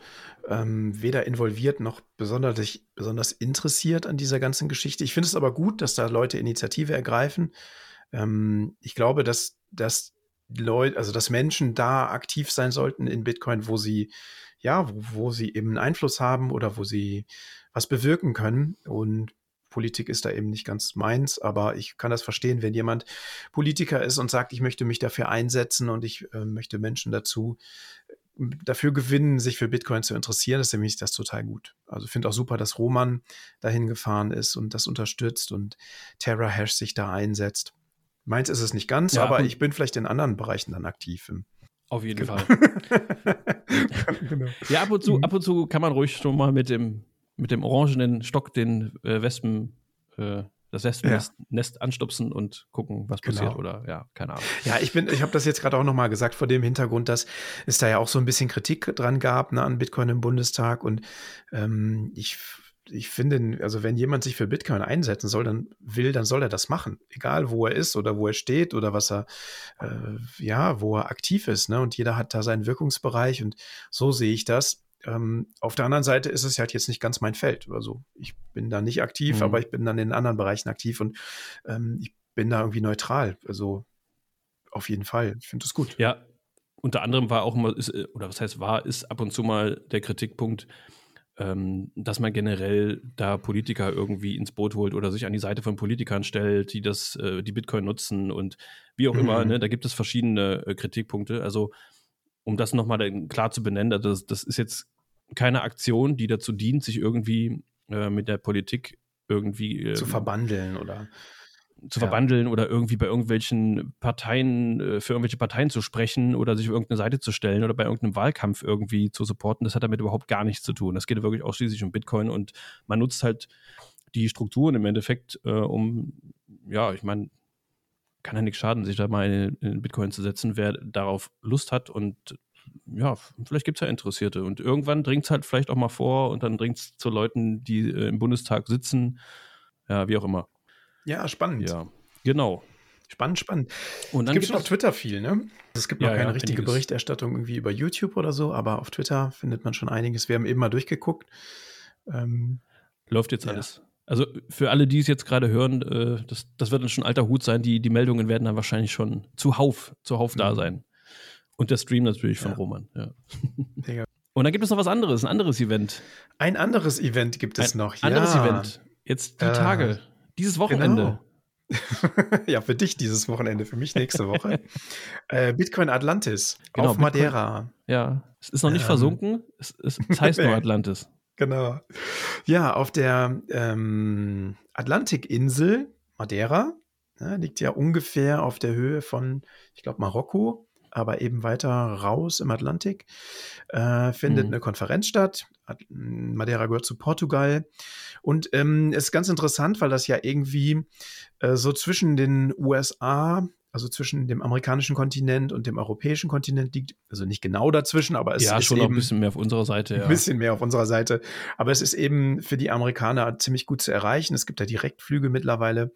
ähm, weder involviert noch besonders, besonders interessiert an dieser ganzen Geschichte. Ich finde es aber gut, dass da Leute Initiative ergreifen. Ähm, ich glaube, dass, dass Leute, also dass Menschen da aktiv sein sollten in Bitcoin, wo sie, ja, wo, wo sie eben Einfluss haben oder wo sie was bewirken können. Und Politik ist da eben nicht ganz meins, aber ich kann das verstehen, wenn jemand Politiker ist und sagt, ich möchte mich dafür einsetzen und ich äh, möchte Menschen dazu äh, dafür gewinnen, sich für Bitcoin zu interessieren, ist nämlich das total gut. Also finde auch super, dass Roman dahin gefahren ist und das unterstützt und Terra Hash sich da einsetzt. Meins ist es nicht ganz, Ja, aber ich bin vielleicht in anderen Bereichen dann aktiv. Im Auf jeden Genau. Fall. (laughs) (laughs) genau. Ja, ab und zu, Mhm. ab und zu kann man ruhig schon mal mit dem, mit dem orangenen Stock den äh, Wespen, äh, das Wespennest Nest anstupsen und gucken, was Genau. passiert. Oder ja, keine Ahnung. Ja, ich bin, ich habe das jetzt gerade auch nochmal gesagt vor dem Hintergrund, dass es da ja auch so ein bisschen Kritik dran gab ne, an Bitcoin im Bundestag und ähm, ich, ich finde, also wenn jemand sich für Bitcoin einsetzen soll, dann will, dann soll er das machen, egal wo er ist oder wo er steht oder was er, äh, ja, wo er aktiv ist. Ne? Und jeder hat da seinen Wirkungsbereich und so sehe ich das. Ähm, auf der anderen Seite ist es halt jetzt nicht ganz mein Feld. Also ich bin da nicht aktiv, Mhm. aber ich bin dann in anderen Bereichen aktiv und ähm, ich bin da irgendwie neutral. Also auf jeden Fall. Ich finde das gut. Ja, unter anderem war auch immer, ist, äh, oder was heißt war, ist ab und zu mal der Kritikpunkt, ähm, dass man generell da Politiker irgendwie ins Boot holt oder sich an die Seite von Politikern stellt, die das, äh, die Bitcoin nutzen und wie auch immer, Mhm. ne, da gibt es verschiedene äh, Kritikpunkte. Also, um das nochmal klar zu benennen, also das, das ist jetzt keine Aktion, die dazu dient, sich irgendwie äh, mit der Politik irgendwie Zu ähm, verbandeln oder. zu Ja. verwandeln oder irgendwie bei irgendwelchen Parteien, äh, für irgendwelche Parteien zu sprechen oder sich auf irgendeine Seite zu stellen oder bei irgendeinem Wahlkampf irgendwie zu supporten, das hat damit überhaupt gar nichts zu tun. Das geht wirklich ausschließlich um Bitcoin und man nutzt halt die Strukturen im Endeffekt, äh, um, ja, ich meine, kann ja nichts schaden, sich da mal in, in Bitcoin zu setzen, wer darauf Lust hat und ja, vielleicht gibt es ja Interessierte. Und irgendwann dringt es halt vielleicht auch mal vor und dann dringt es zu Leuten, die äh, im Bundestag sitzen. Ja, wie auch immer. Ja, spannend. Ja, genau. Spannend, spannend. Und Es dann gibt gibt auf Twitter viel, ne? Es gibt Ja, noch keine ja, richtige einiges. Berichterstattung irgendwie über YouTube oder so, aber auf Twitter findet man schon einiges. Wir haben eben mal durchgeguckt. Ähm, läuft jetzt Ja. alles. Also für alle, die es jetzt gerade hören, äh, das, das wird dann schon alter Hut sein. Die, die Meldungen werden dann wahrscheinlich schon zuhauf, zuhauf da Mhm. sein. Und der Stream natürlich von Ja. Roman. Ja. (laughs) Mega. Und dann gibt es noch was anderes, ein anderes Event. ein anderes Event gibt es ein noch. anderes ja. Event. Jetzt die Äh, Tage. Dieses Wochenende. (laughs) ja, für dich dieses Wochenende, für mich nächste Woche. (laughs) äh, Bitcoin Atlantis Genau, auf Bitcoin- Madeira. Ja. Es ist noch nicht Ähm. versunken. Es, es, es heißt nur. Atlantis. Genau. Ja, auf der ähm, Atlantikinsel Madeira ja, liegt ja ungefähr auf der Höhe von, ich glaube, Marokko, aber eben weiter raus im Atlantik, äh, findet Mhm. eine Konferenz statt. At- Madeira gehört zu Portugal. Und ähm, es ist ganz interessant, weil das ja irgendwie äh, so zwischen den USA, also zwischen dem amerikanischen Kontinent und dem europäischen Kontinent liegt. Also nicht genau dazwischen, aber es ja, ist schon eben ein bisschen mehr auf unserer Seite. Ja. ein bisschen mehr auf unserer Seite. Aber es ist eben für die Amerikaner ziemlich gut zu erreichen. Es gibt da Direktflüge mittlerweile.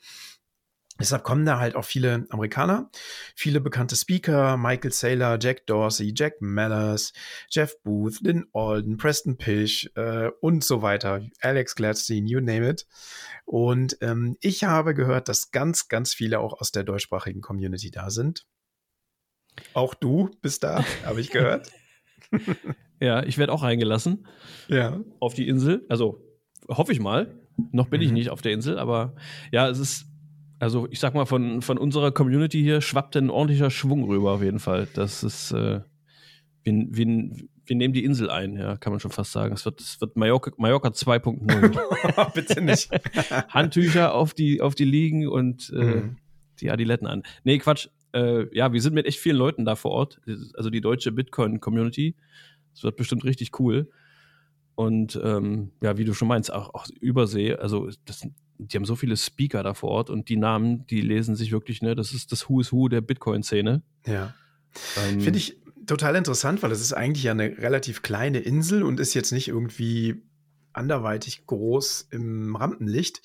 Deshalb kommen da halt auch viele Amerikaner, viele bekannte Speaker, Michael Saylor, Jack Dorsey, Jack Mallers, Jeff Booth, Lynn Alden, Preston Pish äh, und so weiter, Alex Gladstein, you name it. Und ähm, ich habe gehört, dass ganz, ganz viele auch aus der deutschsprachigen Community da sind. Auch du bist da, habe ich gehört. (laughs) ja, ich werde auch reingelassen. ja. auf die Insel. Also hoffe ich mal. Noch bin ich Mhm. nicht auf der Insel, aber ja, es ist, also ich sag mal, von, von unserer Community hier schwappt ein ordentlicher Schwung rüber auf jeden Fall. Das ist, äh, wir, wir, wir nehmen die Insel ein, ja, kann man schon fast sagen. Es wird, es wird Mallorca, Mallorca 2.0. (laughs) Bitte nicht. (laughs) Handtücher auf die, auf die Liegen und äh, Mhm. die Adiletten an. Nee, Quatsch. Äh, ja, wir sind mit echt vielen Leuten da vor Ort. Also die deutsche Bitcoin-Community. Das wird bestimmt richtig cool. Und ähm, ja, wie du schon meinst, auch, auch Übersee. Also das, die haben so viele Speaker da vor Ort und die Namen, die lesen sich wirklich, ne, das ist das Who is Who der Bitcoin-Szene. Ja. Ähm, Finde ich total interessant, weil es ist eigentlich ja eine relativ kleine Insel und ist jetzt nicht irgendwie anderweitig groß im Rampenlicht.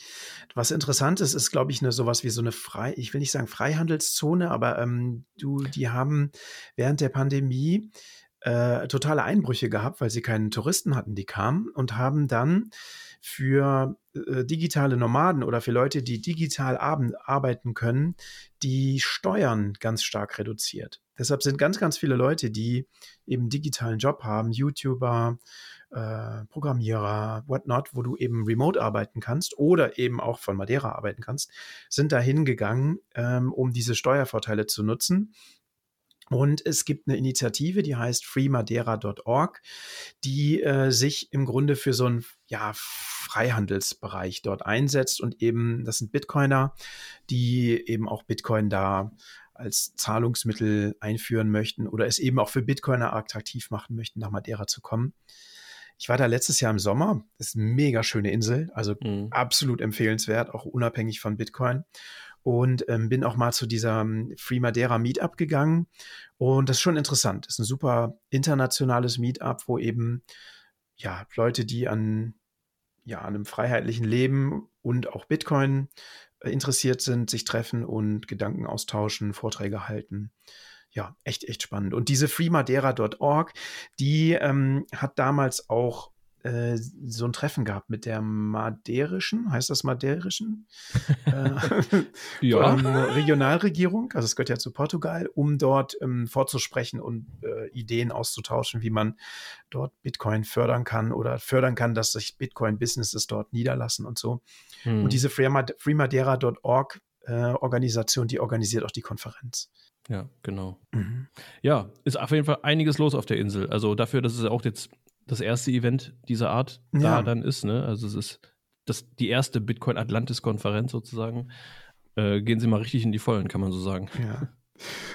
Was interessant ist, ist, glaube ich, eine, sowas wie so eine frei, ich will nicht sagen Freihandelszone, aber ähm, du, die haben während der Pandemie äh, totale Einbrüche gehabt, weil sie keinen Touristen hatten, die kamen und haben dann für äh, digitale Nomaden oder für Leute, die digital arbeiten können, die Steuern ganz stark reduziert. Deshalb sind ganz, ganz viele Leute, die eben digitalen Job haben, YouTuber, äh, Programmierer, whatnot, wo du eben remote arbeiten kannst oder eben auch von Madeira arbeiten kannst, sind da hingegangen, ähm, um diese Steuervorteile zu nutzen und es gibt eine Initiative, die heißt freemadeira.org, die äh, sich im Grunde für so einen ja, Freihandelsbereich dort einsetzt und eben, das sind Bitcoiner, die eben auch Bitcoin da als Zahlungsmittel einführen möchten oder es eben auch für Bitcoiner attraktiv machen möchten, nach Madeira zu kommen. Ich war da letztes Jahr im Sommer. Das ist eine mega schöne Insel, also mhm. absolut empfehlenswert, auch unabhängig von Bitcoin und ähm, bin auch mal zu dieser Free Madeira Meetup gegangen. Und das ist schon interessant. Das ist ein super internationales Meetup, wo eben ja Leute, die an ja, an einem freiheitlichen Leben und auch Bitcoin äh, interessiert sind, sich treffen und Gedanken austauschen, Vorträge halten. Ja, echt, echt spannend. Und diese freemadeira.org, die ähm, hat damals auch äh, so ein Treffen gehabt mit der maderischen, heißt das maderischen? (laughs) äh, ja. Ähm, Regionalregierung, also es gehört ja zu Portugal, um dort ähm, vorzusprechen und äh, Ideen auszutauschen, wie man dort Bitcoin fördern kann oder fördern kann, dass sich Bitcoin-Businesses dort niederlassen und so. Hm. Und diese freemadeira.org äh, Organisation, die organisiert auch die Konferenz. Ja, genau. Mhm. Ja, ist auf jeden Fall einiges los auf der Insel. Also dafür, dass es auch jetzt das erste Event dieser Art ja. da dann ist. Ne? Also es ist das, die erste Bitcoin Atlantis-Konferenz sozusagen. Äh, gehen Sie mal richtig in die Vollen, kann man so sagen. Ja.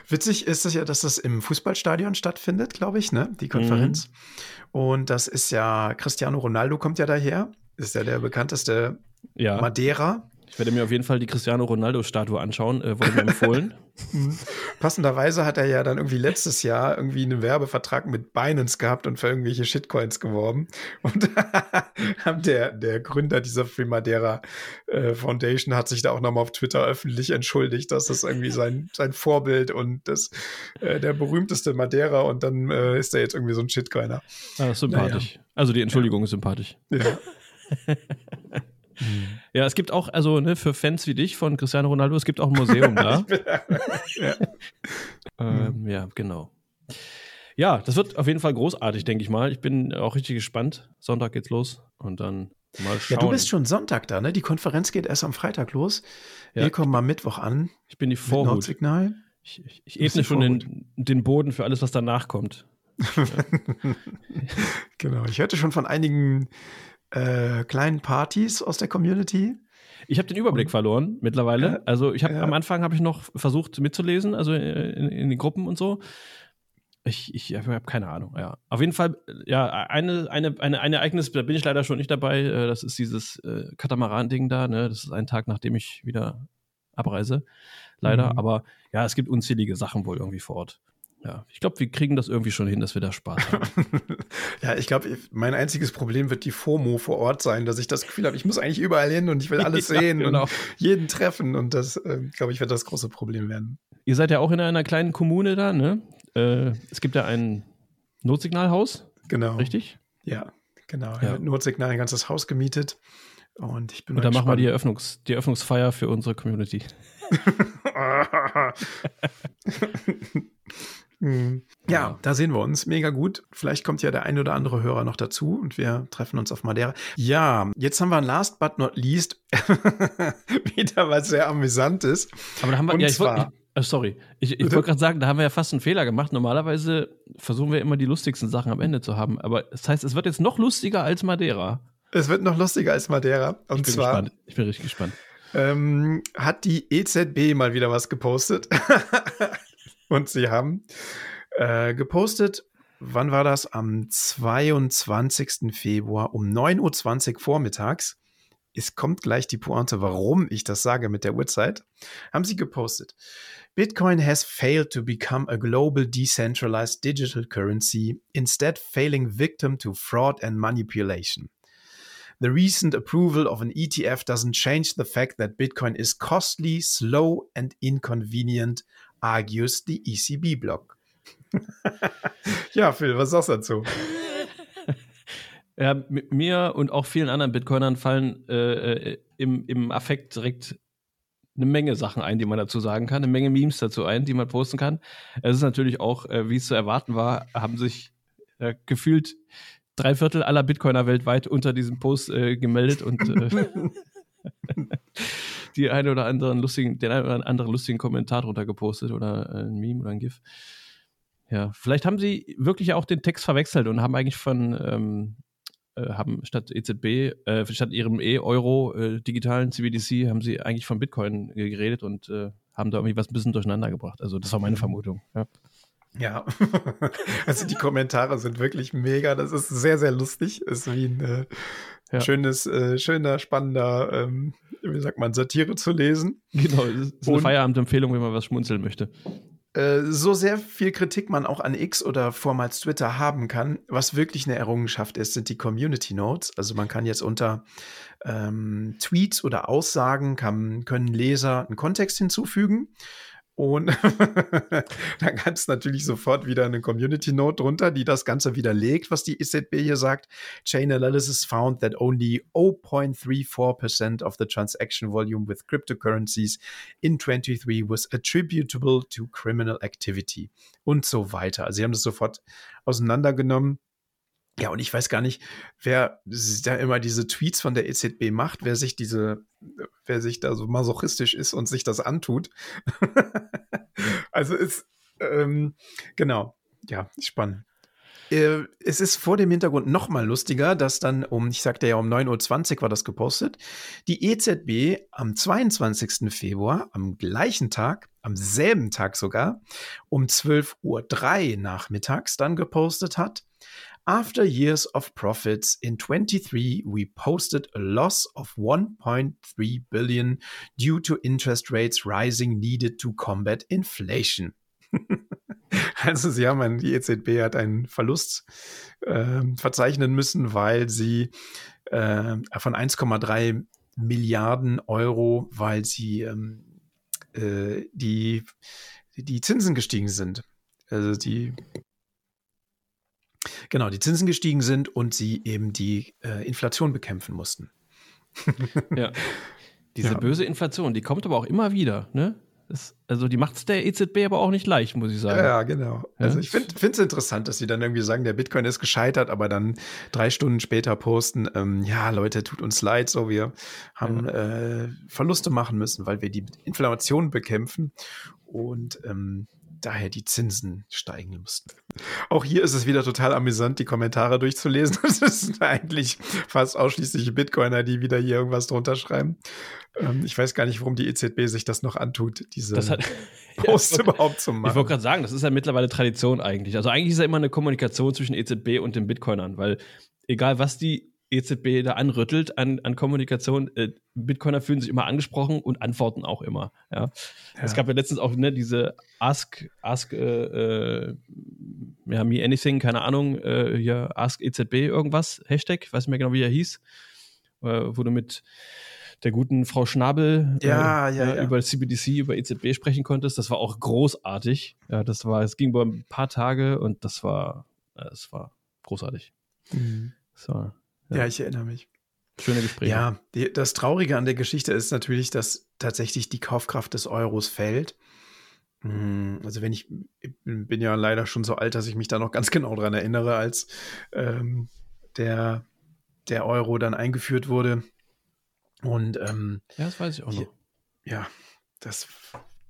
Witzig ist es ja, dass das im Fußballstadion stattfindet, glaube ich, ne? Die Konferenz. Mhm. Und das ist ja, Cristiano Ronaldo kommt ja daher, ist ja der bekannteste ja. Madeira. Ich werde mir auf jeden Fall die Cristiano Ronaldo-Statue anschauen, äh, wurde mir empfohlen. (laughs) Mhm. Passenderweise hat er ja dann irgendwie letztes Jahr irgendwie einen Werbevertrag mit Binance gehabt und für irgendwelche Shitcoins geworben. Und (laughs) der, der Gründer dieser Free Madeira äh, Foundation hat sich da auch nochmal auf Twitter öffentlich entschuldigt, dass das irgendwie sein, sein Vorbild und das, äh, der berühmteste Madeira und dann äh, ist er jetzt irgendwie so ein Shitcoiner. Ah, sympathisch. Naja. Also die Entschuldigung ja. ist sympathisch. Ja. (laughs) Mhm. Ja, es gibt auch, also ne, für Fans wie dich von Cristiano Ronaldo, es gibt auch ein Museum da. (laughs) ja. (laughs) ähm, ja, genau. Ja, das wird auf jeden Fall großartig, denke ich mal. Ich bin auch richtig gespannt. Sonntag geht's los und dann mal schauen. Ja, du bist schon Sonntag da, ne? Die Konferenz geht erst am Freitag los. Ja. Wir kommen mal Mittwoch an. Ich bin die Vorhut. Nordsignal. Ich, ich, ich ebne schon den, den Boden für alles, was danach kommt. (laughs) Genau. Ich hörte schon von einigen äh, kleinen Partys aus der Community. Ich habe den Überblick verloren mittlerweile. Also ich habe ja. am Anfang habe ich noch versucht mitzulesen, also in, in den Gruppen und so. Ich, ich habe keine Ahnung, ja. Auf jeden Fall, ja, eine, eine, eine, ein Ereignis, da bin ich leider schon nicht dabei. Äh, das ist dieses äh, Katamaran-Ding da, ne? Das ist ein Tag, nachdem ich wieder abreise. Leider. Mhm. Aber ja, es gibt unzählige Sachen wohl irgendwie vor Ort ja, ich glaube, wir kriegen das irgendwie schon hin, dass wir da Spaß haben. (laughs) ja, ich glaube, mein einziges Problem wird die FOMO vor Ort sein, dass ich das Gefühl habe, ich muss eigentlich überall hin und ich will (laughs) alles ja, sehen genau. und jeden treffen. Und das, äh, glaube ich, wird das große Problem werden. Ihr seid ja auch in einer kleinen Kommune da, ne? Äh, es gibt ja ein Notsignalhaus. Genau. Richtig? Ja, genau. Ja. Mit Notsignal ein ganzes Haus gemietet. Und ich bin Und dann machen wir die, Eröffnungs-, die Eröffnungsfeier für unsere Community. (laughs) (laughs) Mhm. Ja, da sehen wir uns. Mega gut. Vielleicht kommt ja der ein oder andere Hörer noch dazu und wir treffen uns auf Madeira. Ja, jetzt haben wir last but not least (laughs) wieder was sehr Amüsantes. Aber da haben wir, und ja, ich wollt, ich, äh, sorry, ich, ich wollte gerade sagen, da haben wir ja fast einen Fehler gemacht. Normalerweise versuchen wir immer die lustigsten Sachen am Ende zu haben. Aber das heißt, es wird jetzt noch lustiger als Madeira. Es wird noch lustiger als Madeira. Und ich bin zwar. Gespannt. Ich bin richtig gespannt. Ähm, hat die EZB mal wieder was gepostet. (laughs) Und sie haben äh, gepostet, wann war das? Am 22. Februar um 9.20 Uhr vormittags es kommt gleich die Pointe, warum ich das sage mit der Uhrzeit, haben sie gepostet. Bitcoin has failed to become a global decentralized digital currency, instead failing victim to fraud and manipulation. The recent approval of an ETF doesn't change the fact that Bitcoin is costly, slow and inconvenient, argues the ECB blog. (laughs) ja, Phil, was sagst du dazu? (laughs) Ja, mir und auch vielen anderen Bitcoinern fallen äh, äh, im, im Affekt direkt eine Menge Sachen ein, die man dazu sagen kann, eine Menge Memes dazu ein, die man posten kann. Es ist natürlich auch, äh, wie es zu erwarten war, haben sich äh, gefühlt drei Viertel aller Bitcoiner weltweit unter diesem Post äh, gemeldet und äh, (laughs) die eine oder anderen lustigen, den einen oder anderen lustigen Kommentar drunter gepostet oder ein Meme oder ein GIF. Ja, vielleicht haben sie wirklich auch den Text verwechselt und haben eigentlich von ähm, äh, haben statt EZB, äh, statt ihrem E-Euro äh, digitalen CBDC, haben sie eigentlich von Bitcoin geredet und äh, haben da irgendwie was ein bisschen durcheinander gebracht. Also das war meine mhm. Vermutung. Ja. Ja, (laughs) also die Kommentare sind wirklich mega. Das ist sehr, sehr lustig. Ist wie ein äh, ja. schönes, äh, schöner, spannender, ähm, wie sagt man, Satire zu lesen. Genau, das ist eine Und, Feierabendempfehlung, wenn man was schmunzeln möchte. Äh, so sehr viel Kritik man auch an X oder vormals Twitter haben kann, was wirklich eine Errungenschaft ist, sind die Community Notes. Also man kann jetzt unter ähm, Tweets oder Aussagen kann, können Leser einen Kontext hinzufügen und (laughs) dann gab es natürlich sofort wieder eine Community Note drunter, die das Ganze widerlegt, was die EZB hier sagt. Chain Analysis found that only 0.34% of the transaction volume with cryptocurrencies in 23 was attributable to criminal activity und so weiter. Also sie haben das sofort auseinandergenommen. Ja, und ich weiß gar nicht, wer da immer diese Tweets von der EZB macht, wer sich diese, wer sich da so masochistisch ist und sich das antut. (laughs) also ist, ähm, genau, ja, spannend. Äh, es ist vor dem Hintergrund noch mal lustiger, dass dann um, ich sagte ja, um 9.20 Uhr war das gepostet, die EZB am 22. Februar, am gleichen Tag, am selben Tag sogar, um 12.03 Uhr nachmittags dann gepostet hat, After years of profits in 23, we posted a loss of 1.3 billion due to interest rates rising needed to combat inflation. (laughs) also sie haben ein, die EZB hat einen Verlust äh, verzeichnen müssen, weil sie äh, von 1,3 Milliarden Euro, weil sie ähm, äh, die, die Zinsen gestiegen sind. Also die Genau, die Zinsen gestiegen sind und sie eben die äh, Inflation bekämpfen mussten. ja. (laughs) Diese ja. böse Inflation, die kommt aber auch immer wieder, ne? Das, also die macht es der EZB aber auch nicht leicht, muss ich sagen. Ja, genau. Ja? Also ich finde es interessant, dass sie dann irgendwie sagen, der Bitcoin ist gescheitert, aber dann drei Stunden später posten, ähm, ja, Leute, tut uns leid, so wir haben ja. äh, Verluste machen müssen, weil wir die Inflation bekämpfen. Und ähm, daher die Zinsen steigen mussten. Auch hier ist es wieder total amüsant, die Kommentare durchzulesen. (laughs) Das sind eigentlich fast ausschließlich Bitcoiner, die wieder hier irgendwas drunter schreiben. Ähm, ich weiß gar nicht, warum die EZB sich das noch antut, diese das hat, (laughs) Post (laughs) ja, überhaupt zu machen. Ich wollte gerade sagen, das ist ja mittlerweile Tradition eigentlich. Also eigentlich ist ja immer eine Kommunikation zwischen EZB und den Bitcoinern, weil egal was die EZB da anrüttelt an, an Kommunikation. Äh, Bitcoiner fühlen sich immer angesprochen und antworten auch immer. Ja. ja. Es gab ja letztens auch ne, diese Ask, Ask, äh, äh, ja, me anything, keine Ahnung, äh, hier Ask EZB irgendwas, Hashtag, weiß nicht mehr genau, wie er hieß, äh, wo du mit der guten Frau Schnabel ja, äh, ja, ja, über CBDC, über EZB sprechen konntest. Das war auch großartig. Ja, das war, es ging über ein paar Tage und das war, es war großartig. Mhm. Das ja, ich erinnere mich. Schöne Gespräche. Ja, die, das Traurige an der Geschichte ist natürlich, dass tatsächlich die Kaufkraft des Euros fällt. Hm, also wenn ich, ich bin ja leider schon so alt, dass ich mich da noch ganz genau dran erinnere, als ähm, der, der Euro dann eingeführt wurde. Und ähm, ja, das weiß ich auch noch. Ja, das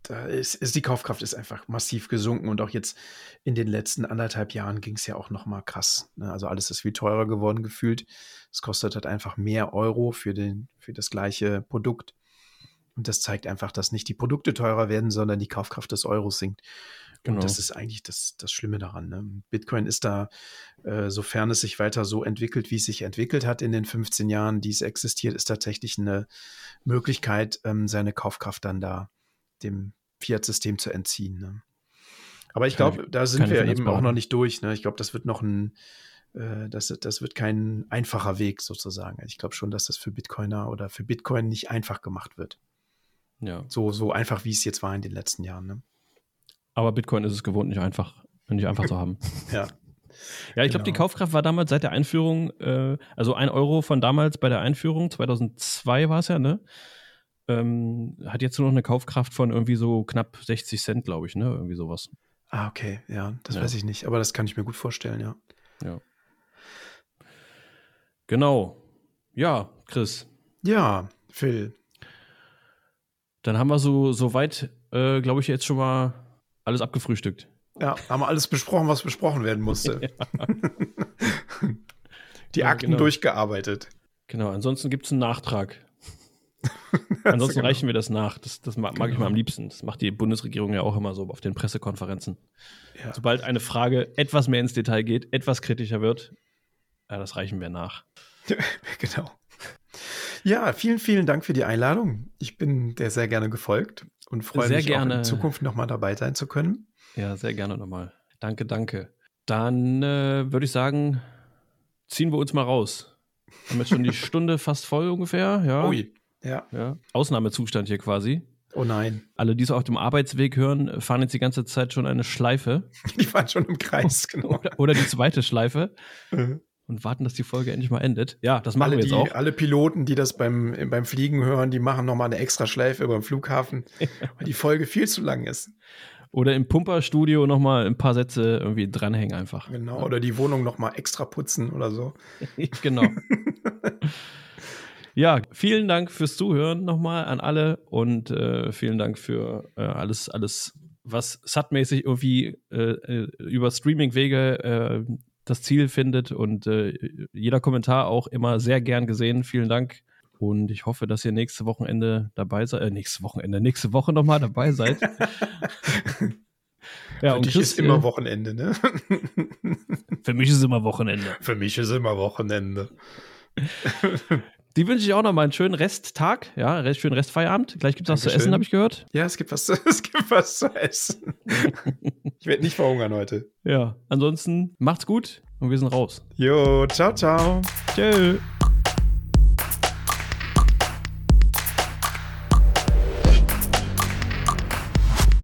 da ist, ist, die Kaufkraft ist einfach massiv gesunken und auch jetzt in den letzten anderthalb Jahren ging es ja auch noch mal krass. Ne? Also alles ist viel teurer geworden gefühlt. Es kostet halt einfach mehr Euro für, den, für das gleiche Produkt. Und das zeigt einfach, dass nicht die Produkte teurer werden, sondern die Kaufkraft des Euros sinkt. Und Genau. das ist eigentlich das, das Schlimme daran. Ne? Bitcoin ist da, äh, sofern es sich weiter so entwickelt, wie es sich entwickelt hat in den 15 Jahren, die es existiert, ist tatsächlich eine Möglichkeit, ähm, seine Kaufkraft dann da dem Fiat-System zu entziehen. Ne? Aber ich glaube, da sind wir eben auch noch nicht durch. Ne? Ich glaube, das wird noch ein, äh, das, das wird kein einfacher Weg sozusagen. Ich glaube schon, dass das für Bitcoiner oder für Bitcoin nicht einfach gemacht wird. Ja. So, so einfach, wie es jetzt war in den letzten Jahren. Ne? Aber Bitcoin ist es gewohnt, nicht einfach, nicht einfach zu haben. (laughs) Ja. Ja, ich glaube, die Genau. Kaufkraft war damals seit der Einführung, äh, also ein Euro von damals bei der Einführung, 2002 war es ja, ne? Ähm, hat jetzt nur noch eine Kaufkraft von irgendwie so knapp 60 Cent, glaube ich, ne? Irgendwie sowas. Ah, okay, ja, das Ja. weiß ich nicht, aber das kann ich mir gut vorstellen, ja. Genau. Ja, Chris. Ja, Phil. Dann haben wir so, so weit, äh, glaube ich, jetzt schon mal alles abgefrühstückt. Ja, haben wir alles besprochen, was besprochen werden musste. (laughs) Die Ja, Akten genau. durchgearbeitet. Genau, ansonsten gibt es einen Nachtrag. (laughs) Ansonsten genau. reichen wir das nach. Das, das mag, mag ich Genau. mal am liebsten. Das macht die Bundesregierung ja auch immer so auf den Pressekonferenzen. Ja. Sobald eine Frage etwas mehr ins Detail geht, etwas kritischer wird, ja, das reichen wir nach. (laughs) genau. Ja, vielen, vielen Dank für die Einladung. Ich bin der sehr gerne gefolgt und freue Sehr mich auch gerne. in Zukunft nochmal dabei sein zu können. Ja, sehr gerne nochmal. Danke, danke. Dann äh, würde ich sagen, ziehen wir uns mal raus. Haben jetzt schon die (laughs) Stunde fast voll ungefähr. Ja, Ui. Ja. ja. Ausnahmezustand hier quasi. Oh nein. Alle, die so auf dem Arbeitsweg hören, fahren jetzt die ganze Zeit schon eine Schleife (laughs) Die waren schon im Kreis, (laughs) genau. oder, oder die zweite Schleife Mhm. und warten, dass die Folge endlich mal endet. Ja, das machen alle, wir jetzt die, auch. alle Piloten, die das beim, beim Fliegen hören, die machen nochmal eine extra Schleife über den Flughafen, (laughs) weil die Folge viel zu lang ist. Oder im Pumperstudio nochmal ein paar Sätze irgendwie dranhängen einfach. Genau. Oder die Wohnung nochmal extra putzen oder so. genau. Ja, vielen Dank fürs Zuhören nochmal an alle und äh, vielen Dank für äh, alles, alles, was SAT-mäßig irgendwie äh, äh, über Streaming-Wege äh, das Ziel findet und äh, jeder Kommentar auch immer sehr gern gesehen. Vielen Dank. Und ich hoffe, dass ihr nächste Wochenende dabei seid. Äh, nächste Wochenende, nächste Woche nochmal dabei seid. (laughs) ja, Für dich Chris, ist immer Wochenende, ne? Für mich ist immer Wochenende. Für mich ist immer Wochenende. (laughs) Die wünsche ich auch noch mal einen schönen Resttag, ja, recht schönen Restfeierabend. Gleich gibt es was zu essen, habe ich gehört. Ja, es gibt was, zu- (laughs) es gibt was zu essen. ich werde nicht verhungern heute. Ja, ansonsten macht's gut und wir sind raus. Jo, ciao, ciao. Tschö.